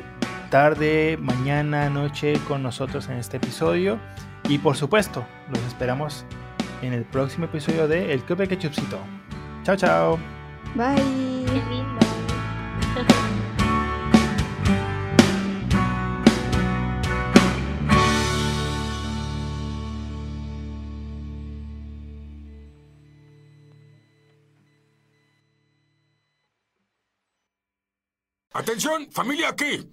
tarde, mañana, noche con nosotros en este episodio y por supuesto los esperamos en el próximo episodio de El Club de Ketchupcito. Chao, chao. Bye. Qué lindo. Atención, familia aquí.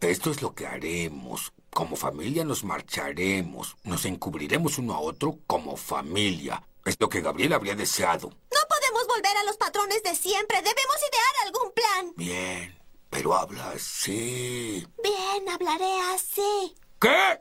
Esto es lo que haremos. Como familia nos marcharemos, nos encubriremos uno a otro como familia. Es lo que Gabriel habría deseado. No podemos volver a los patrones de siempre. Debemos idear algún plan. Bien, pero habla así. Bien, hablaré así. ¿Qué?